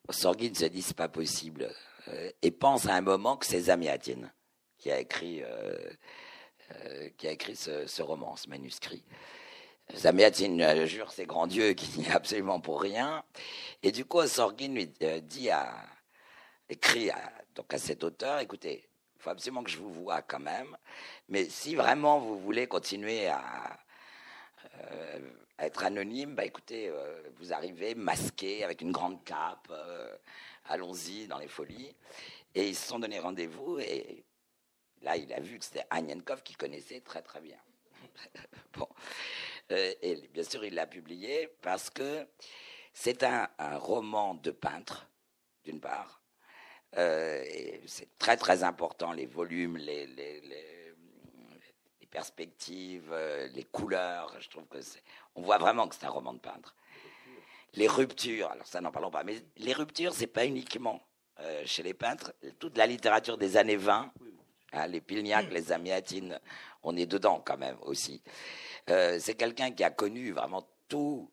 se dit c'est pas possible euh, et pense à un moment que c'est Zamiatin qui a écrit qui a écrit ce, roman, ce manuscrit. Zamiatin jure ses grands dieux qu'il n'y a absolument pour rien. Et du coup, Sorgin lui dit à, écrit à, donc à cet auteur, écoutez, il faut absolument que je vous vois quand même, mais si vraiment vous voulez continuer à, euh, être anonyme, bah écoutez, euh, vous arrivez masqué avec une grande cape, euh, allons-y dans les folies. Et ils se sont donné rendez-vous et là, il a vu que c'était Agnenkov qu'il connaissait très très bien. bon. Et bien sûr, il l'a publié parce que c'est un roman de peintre, d'une part, euh, c'est très très important, les volumes, les, perspectives, euh, les couleurs. Je trouve que on voit vraiment que c'est un roman de peintre. Les ruptures, alors ça n'en parlons pas, mais les ruptures, c'est pas uniquement euh, chez les peintres. Toute la littérature des années 20, hein, les Pilniak, les Amiatines, on est dedans quand même aussi. C'est quelqu'un qui a connu vraiment tout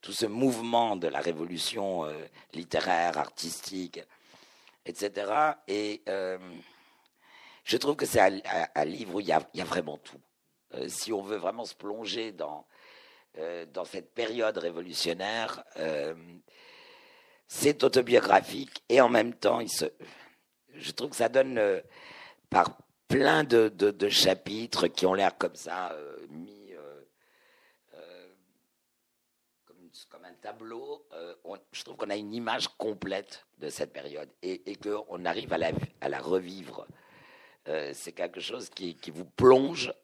tout ce mouvement de la révolution littéraire, artistique, etc. Et euh, je trouve que c'est un, livre où il y, a, vraiment tout. Euh, si on veut vraiment se plonger dans, euh, dans cette période révolutionnaire, c'est autobiographique et en même temps, il se, je trouve que ça donne par plein de, de, chapitres qui ont l'air comme ça comme un tableau, euh, je trouve qu'on a une image complète de cette période et, et qu'on arrive à la, à la revivre. Euh, c'est quelque chose qui, qui vous plonge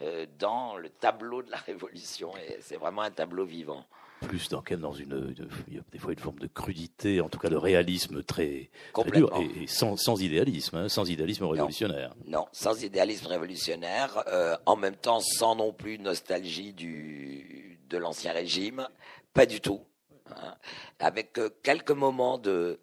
euh, dans le tableau de la Révolution et c'est vraiment un tableau vivant. Plus dans, dans une, il y a des fois une forme de crudité, en tout cas de réalisme très, très dur et, sans, sans, idéalisme, hein, sans idéalisme révolutionnaire. Non, sans idéalisme révolutionnaire, en même temps sans non plus nostalgie du, de l'ancien régime, pas du tout. Hein. Avec euh, quelques moments de.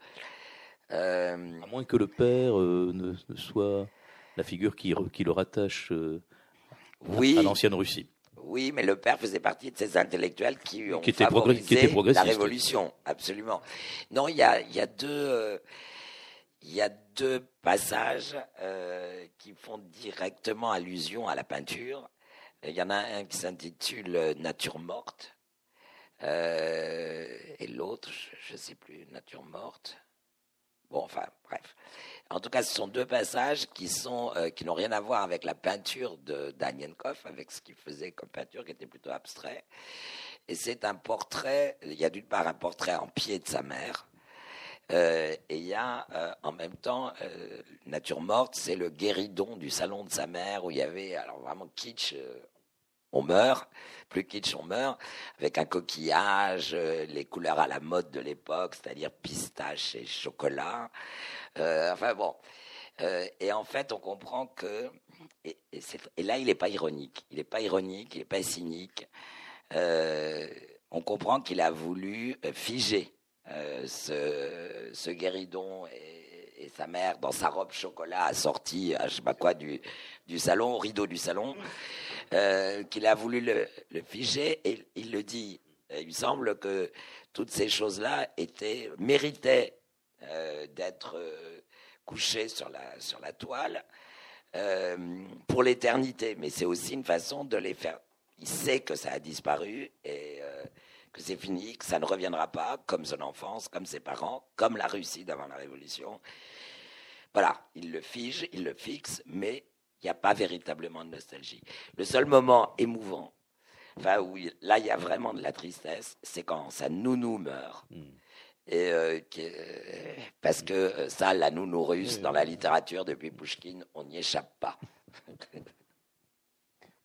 Euh, à moins que le père euh, ne, soit la figure qui, qui le rattache à l'ancienne Russie. Oui, mais le père faisait partie de ces intellectuels qui ont favorisé la révolution, absolument. Non, il y a, y a deux, il y a deux passages qui font directement allusion à la peinture. Il y en a un qui s'intitule Nature morte, euh, et l'autre, je ne sais plus, Nature morte. Bon, enfin, bref. En tout cas, ce sont deux passages qui sont euh, qui n'ont rien à voir avec la peinture de Danienkov, avec ce qu'il faisait comme peinture, qui était plutôt abstrait. Et c'est un portrait. Il y a d'une part un portrait en pied de sa mère, euh, et il y a en même temps Nature morte, c'est le guéridon du salon de sa mère où il y avait alors vraiment kitsch on meurt, plus kitsch on meurt, avec un coquillage, euh, les couleurs à la mode de l'époque, c'est-à-dire pistache et chocolat. Euh, enfin bon. Euh, et en fait, on comprend que. Et, là, il n'est pas ironique. Il n'est pas ironique, il n'est pas cynique. on comprend qu'il a voulu figer ce, guéridon et, sa mère dans sa robe chocolat assortie à je sais pas quoi du, du salon, au rideau du salon. Euh, qu'il a voulu le, figer et il le dit. Il semble que toutes ces choses-là étaient méritaient euh, d'être euh, couchées sur la sur la toile pour l'éternité. Mais c'est aussi une façon de les faire. Il sait que ça a disparu et que c'est fini, que ça ne reviendra pas, comme son enfance, comme ses parents, comme la Russie d'avant la Révolution. Voilà, il le fige, il le fixe, mais il n'y a pas véritablement de nostalgie. Le seul moment émouvant, enfin où là il y a vraiment de la tristesse, c'est quand sa nounou meurt. Hmm. Et, parce que ça, la nounou russe, dans la littérature, depuis Pushkin, on n'y échappe pas.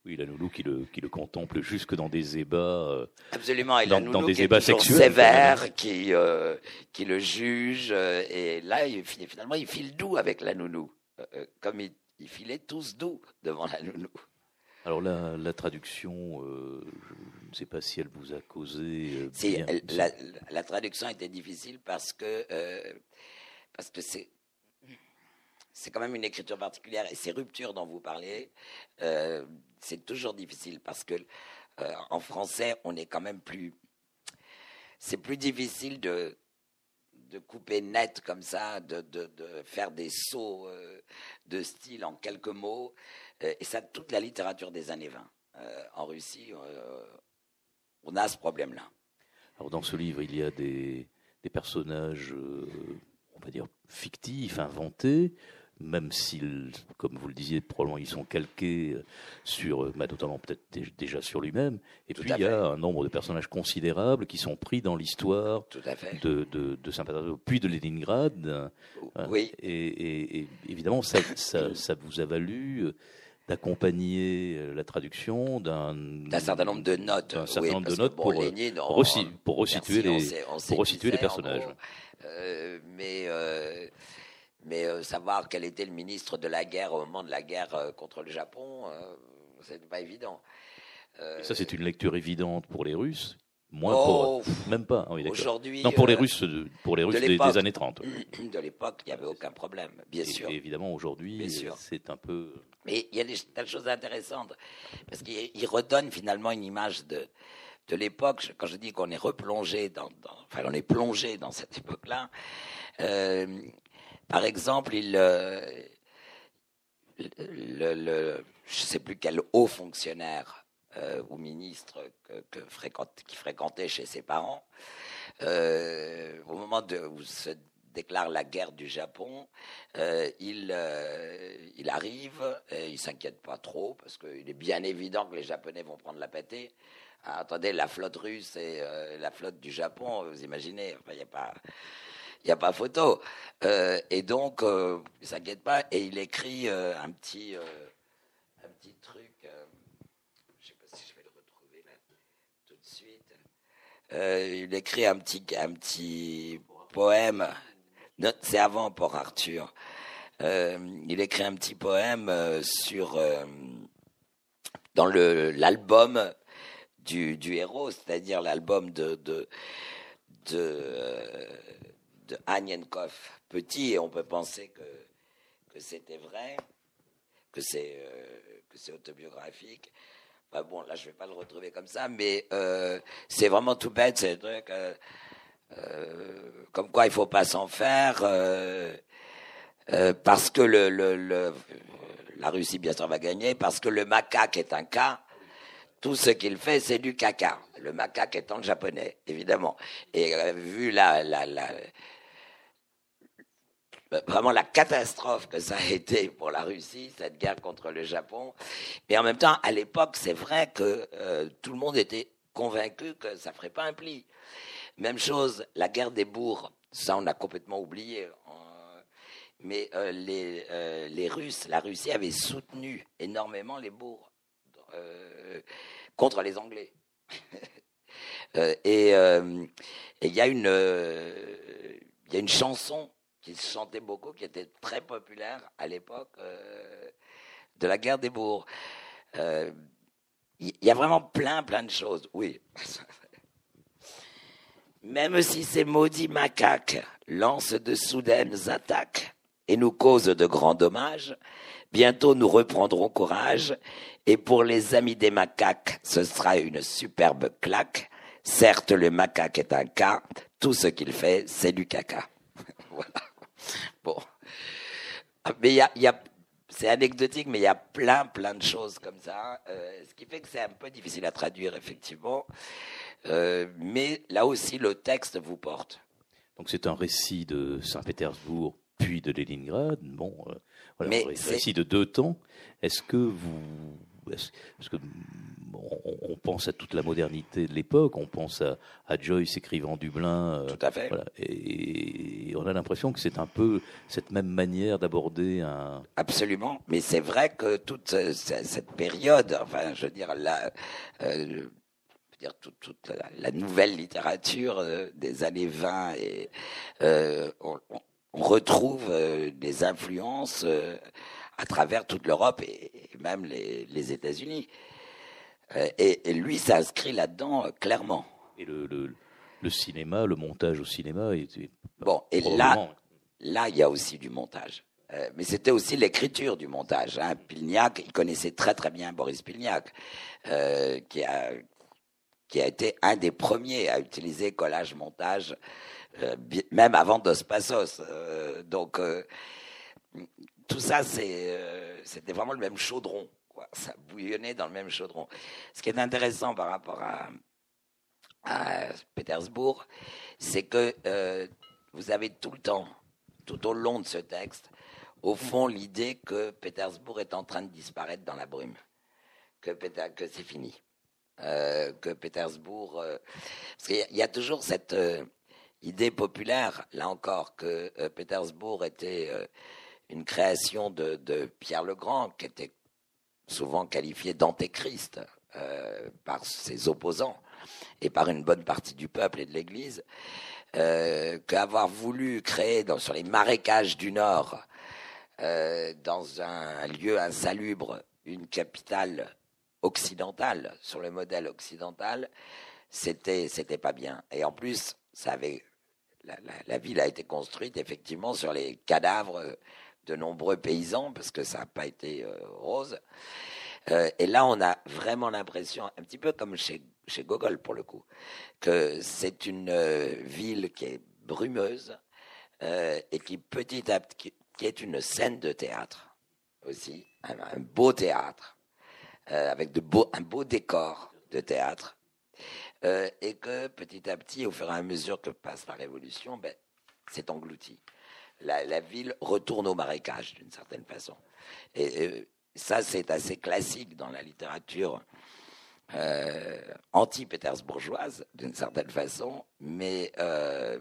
Oui, la nounou qui le, qui le contemple jusque dans des ébats. Euh, Absolument, et la nounou des qui ébats est sexuels, sévère, qui, euh, qui le juge. Euh, et là, il, finalement, il file doux avec la nounou. comme il, il filait tous doux devant la nounou. Alors la, la traduction, je ne sais pas si elle vous a causé. si, la, la, traduction était difficile parce que parce que c'est c'est quand même une écriture particulière et ces ruptures dont vous parlez, euh, c'est toujours difficile parce que euh, en français, on est quand même plus. C'est plus difficile de, de couper net comme ça, de, de, faire des sauts euh, de style en quelques mots. et ça, toute la littérature des années 20. en Russie, on a ce problème-là. Alors dans ce livre, il y a des, des personnages, on va dire, fictifs, inventés même s'ils, comme vous le disiez, probablement ils sont calqués euh, sur, euh, bah, notamment peut-être déjà sur lui-même. Et puis il y a un nombre de personnages considérables qui sont pris dans l'histoire de, de, de Saint-Pétersbourg, puis de Leningrad. Oui. Et, évidemment, ça, ça, ça, vous a valu euh, d'accompagner la traduction d'un certain nombre de notes, un certain nombre de notes pour, pour, resituer les, pour resituer les personnages. mais mais euh, savoir quel était le ministre de la guerre au moment de la guerre euh, contre le Japon, euh, ce n'est pas évident. ça, c'est une lecture évidente pour les Russes Moins pour. Oh, même pas. Aujourd'hui. Non, pour les Russes, pour les Russes des, années 30. De l'époque, il n'y avait aucun problème, bien sûr. évidemment, aujourd'hui, c'est un peu. Mais il y a des tas de choses intéressantes. Parce qu'il redonne finalement une image de, de l'époque. Quand je dis qu'on est replongé dans, Enfin, on est plongé dans cette époque-là. Par exemple, il, euh, je ne sais plus quel haut fonctionnaire euh, ou ministre que, qui fréquentait chez ses parents, euh, au moment où se déclare la guerre du Japon, il, il arrive, et il s'inquiète pas trop, parce qu'il est bien évident que les Japonais vont prendre la pâtée. Ah, attendez, la flotte russe et la flotte du Japon, vous imaginez, il n'y a pas il n'y a pas photo. Euh, et donc, euh, il s'inquiète pas, et il écrit euh, un petit, un petit truc. je ne sais pas si je vais le retrouver là tout de suite. il écrit un petit, un petit poème. C'est avant pour Arthur. il écrit un petit poème sur dans l'album du, du héros, c'est-à-dire l'album de, de de Agnenkov petit, et on peut penser que, que c'était vrai, que c'est euh, autobiographique. Enfin bon, là, je vais pas le retrouver comme ça, mais euh, c'est vraiment tout bête, c'est truc. Euh, comme quoi, il faut pas s'en faire, parce que le, le, la Russie, bien sûr, va gagner, parce que le macaque est un cas. Tout ce qu'il fait, c'est du caca. Le macaque étant le japonais, évidemment. Et vu la, vraiment la catastrophe que ça a été pour la Russie, cette guerre contre le Japon. Mais en même temps, à l'époque, c'est vrai que euh, tout le monde était convaincu que ça ferait pas un pli. Même chose, la guerre des bourgs, ça on a complètement oublié. Mais euh, les, euh, les Russes, la Russie avait soutenu énormément les bourgs contre les Anglais. et il y a il y a une chanson qui se chantait beaucoup, qui était très populaire à l'époque euh, de la guerre des bourgs. Il euh, y, a vraiment plein, plein de choses, oui. Même si ces maudits macaques lancent de soudaines attaques et nous causent de grands dommages, bientôt nous reprendrons courage, et pour les amis des macaques, ce sera une superbe claque. Certes, le macaque est un cas, tout ce qu'il fait, c'est du caca. voilà. Mais il y a, c'est anecdotique, mais il y a plein, plein de choses comme ça. Euh, ce qui fait que c'est un peu difficile à traduire, effectivement. Euh, mais là aussi, le texte vous porte. Donc c'est un récit de Saint-Pétersbourg, puis de Leningrad. Bon, euh, voilà, un récit de deux temps. Est-ce que vous, est-ce, que on, pense à toute la modernité de l'époque, on pense à, à, Joyce écrivant Dublin. Tout à fait. et, on a l'impression que c'est un peu cette même manière d'aborder un. Absolument, mais c'est vrai que toute cette période, enfin, je veux dire, la, dire toute, la, nouvelle littérature des années 20 et on, retrouve des influences à travers toute l'Europe et, même les, les États-Unis. Euh, et, lui s'inscrit là-dedans euh, clairement. Et le, le, le, cinéma, le montage au cinéma est, Bon, et là, là, il y a aussi du montage. Euh, mais c'était aussi l'écriture du montage. Hein. Pilniak, il connaissait très très bien Boris Pilniak, qui a qui a été un des premiers à utiliser collage-montage, euh, même avant Dos Passos. Euh, donc tout ça, c'était vraiment le même chaudron ça bouillonnait dans le même chaudron. Ce qui est intéressant par rapport à, à Pétersbourg, c'est que euh, vous avez tout le temps, tout au long de ce texte, au fond l'idée que Pétersbourg est en train de disparaître dans la brume, que, que c'est fini, euh, que Pétersbourg, euh, parce qu'il y, a toujours cette idée populaire, là encore, que Pétersbourg était une création de, Pierre le Grand, qui était souvent qualifié d'antéchrist euh, par ses opposants et par une bonne partie du peuple et de l'Église, euh, qu'avoir voulu créer sur les marécages du Nord, euh, dans un lieu insalubre, une capitale occidentale, sur le modèle occidental, c'était c'était pas bien. Et en plus, ça avait la, ville a été construite effectivement sur les cadavres de nombreux paysans, parce que ça n'a pas été euh, rose. Euh, et là, on a vraiment l'impression, un petit peu comme chez, chez Gogol pour le coup, que c'est une euh, ville qui est brumeuse et qui petit à petit, qui, est une scène de théâtre aussi, un, beau théâtre, avec de un beau décor de théâtre. et que petit à petit, au fur et à mesure que passe la révolution, ben, c'est englouti la, ville retourne au marécage d'une certaine façon. Et, ça, c'est assez classique dans la littérature euh, anti-pétersbourgeoise, d'une certaine façon, mais euh,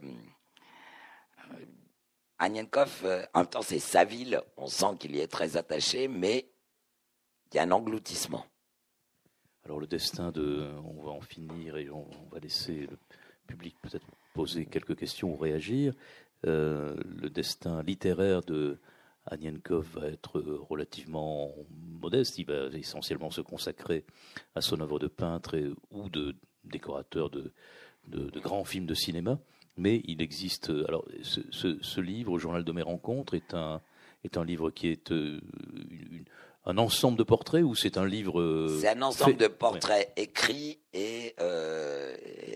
Anienkov, euh, en même temps, c'est sa ville, on sent qu'il y est très attaché, mais il y a un engloutissement. Alors le destin de, on va en finir et on va laisser le public peut-être poser quelques questions ou réagir. Euh, le destin littéraire de Anienkov va être relativement modeste. Il va essentiellement se consacrer à son œuvre de peintre ou de décorateur de, de, grands films de cinéma. Mais il existe. Alors, ce, livre, au Journal de mes rencontres, est un, est un livre qui est euh, un ensemble de portraits ou c'est un livre. Euh, c'est un ensemble de portraits écrits et,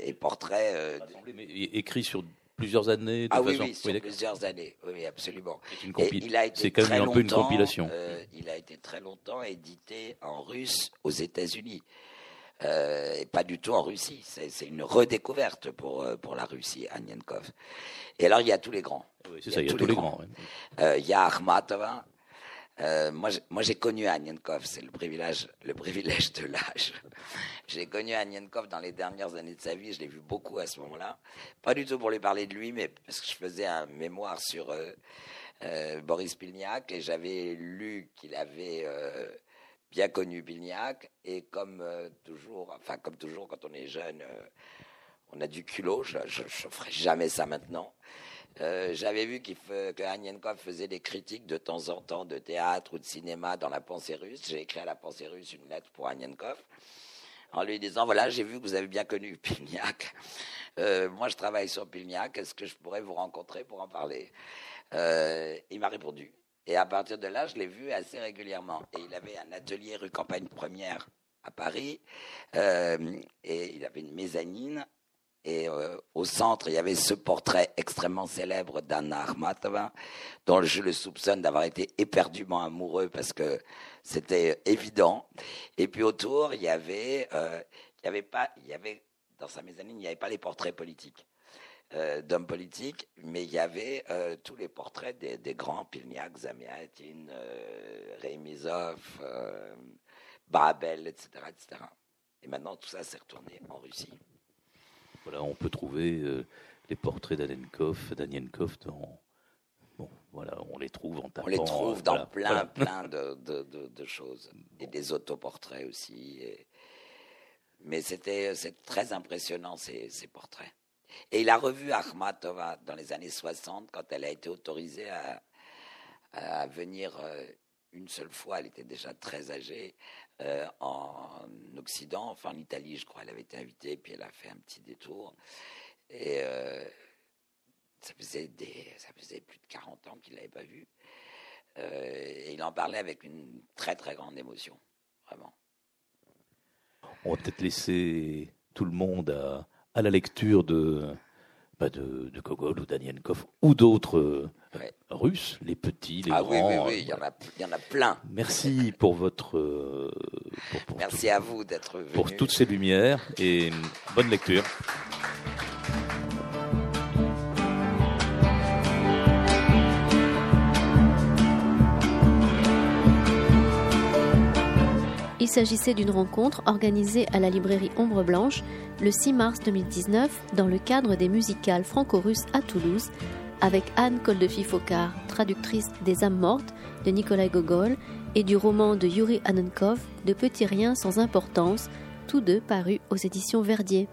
et portraits. Mais écrits sur plusieurs années Ah oui, oui, sur plusieurs années, oui, absolument. C'est quand même un peu une compilation. Euh, il a été très longtemps édité en russe aux États-Unis. Euh, et pas du tout en Russie. C'est une redécouverte pour, euh, pour la Russie, Anienkov. Et alors, il y a tous les grands. Oui, c'est ça, il y a tous, les, grands. il y a Akhmatova, euh, moi, j'ai connu Anienkov, c'est le privilège, le privilège de l'âge. j'ai connu Anienkov dans les dernières années de sa vie, je l'ai vu beaucoup à ce moment-là. Pas du tout pour lui parler de lui, mais parce que je faisais un mémoire sur euh, euh, Boris Pilniak et j'avais lu qu'il avait bien connu Pilniak et comme toujours, enfin comme toujours quand on est jeune, on a du culot. Je, je ferai jamais ça maintenant. Euh, j'avais vu que Anienkov faisait des critiques de temps en temps de théâtre ou de cinéma dans la pensée russe. J'ai écrit à la pensée russe une lettre pour Anienkov en lui disant voilà, j'ai vu que vous avez bien connu Pilniak. Euh, moi, je travaille sur Pilniak. Est-ce que je pourrais vous rencontrer pour en parler? Euh, Il m'a répondu. Et à partir de là, je l'ai vu assez régulièrement. Et il avait un atelier rue Campagne Première à Paris. et il avait une mezzanine et euh, au centre, il y avait ce portrait extrêmement célèbre d'Anna Akhmatova, dont je le soupçonne d'avoir été éperdument amoureux parce que c'était évident. Et puis autour, il y avait, euh, il y avait pas, il y avait dans sa mezzanine, il n'y avait pas les portraits politiques euh, d'hommes politiques, mais il y avait euh, tous les portraits des, grands Pilniak, Zamiatin, euh, Remizov, Babel, etc., etc. Et maintenant, tout ça s'est retourné en Russie. Voilà, on peut trouver euh, les portraits d'Anenkov, d'Anienkov dans. Bon, voilà, on les trouve en tapant. On les trouve dans voilà, plein, voilà. plein de, de, de- de choses. Et des autoportraits aussi. et- Mais c'était c'est très impressionnant, ces, ces portraits. Et il a revu Akhmatova dans les années 60, quand elle a été autorisée à, à venir euh, une seule fois. Elle était déjà très âgée euh, en Occident, enfin en Italie, je crois. Elle avait été invitée, puis elle a fait un petit détour. Et euh, ça, faisait des, ça faisait plus de 40 ans qu'il ne l'avait pas vue. Euh, et il en parlait avec une très très grande émotion, vraiment. On va peut-être laisser tout le monde à, à la lecture de, bah, de, de Gogol ou d'Anienkov ou d'autres euh, Ouais. Russes, les petits, les ah oui, grands. oui, oui, il y en a, il y en a plein. Merci pour votre. euh, pour- pour Merci tout- à vous d'être venus. Pour toutes ces lumières et bonne lecture. S'agissait d'une rencontre organisée à la librairie Ombre Blanche le 6 mars 2019 dans le cadre des musicales franco-russes à Toulouse avec Anne Koldefy-Fokar, traductrice des âmes mortes de Nikolai Gogol et du roman de Yuri Anenkov De petits riens sans importance, tous deux parus aux éditions Verdier.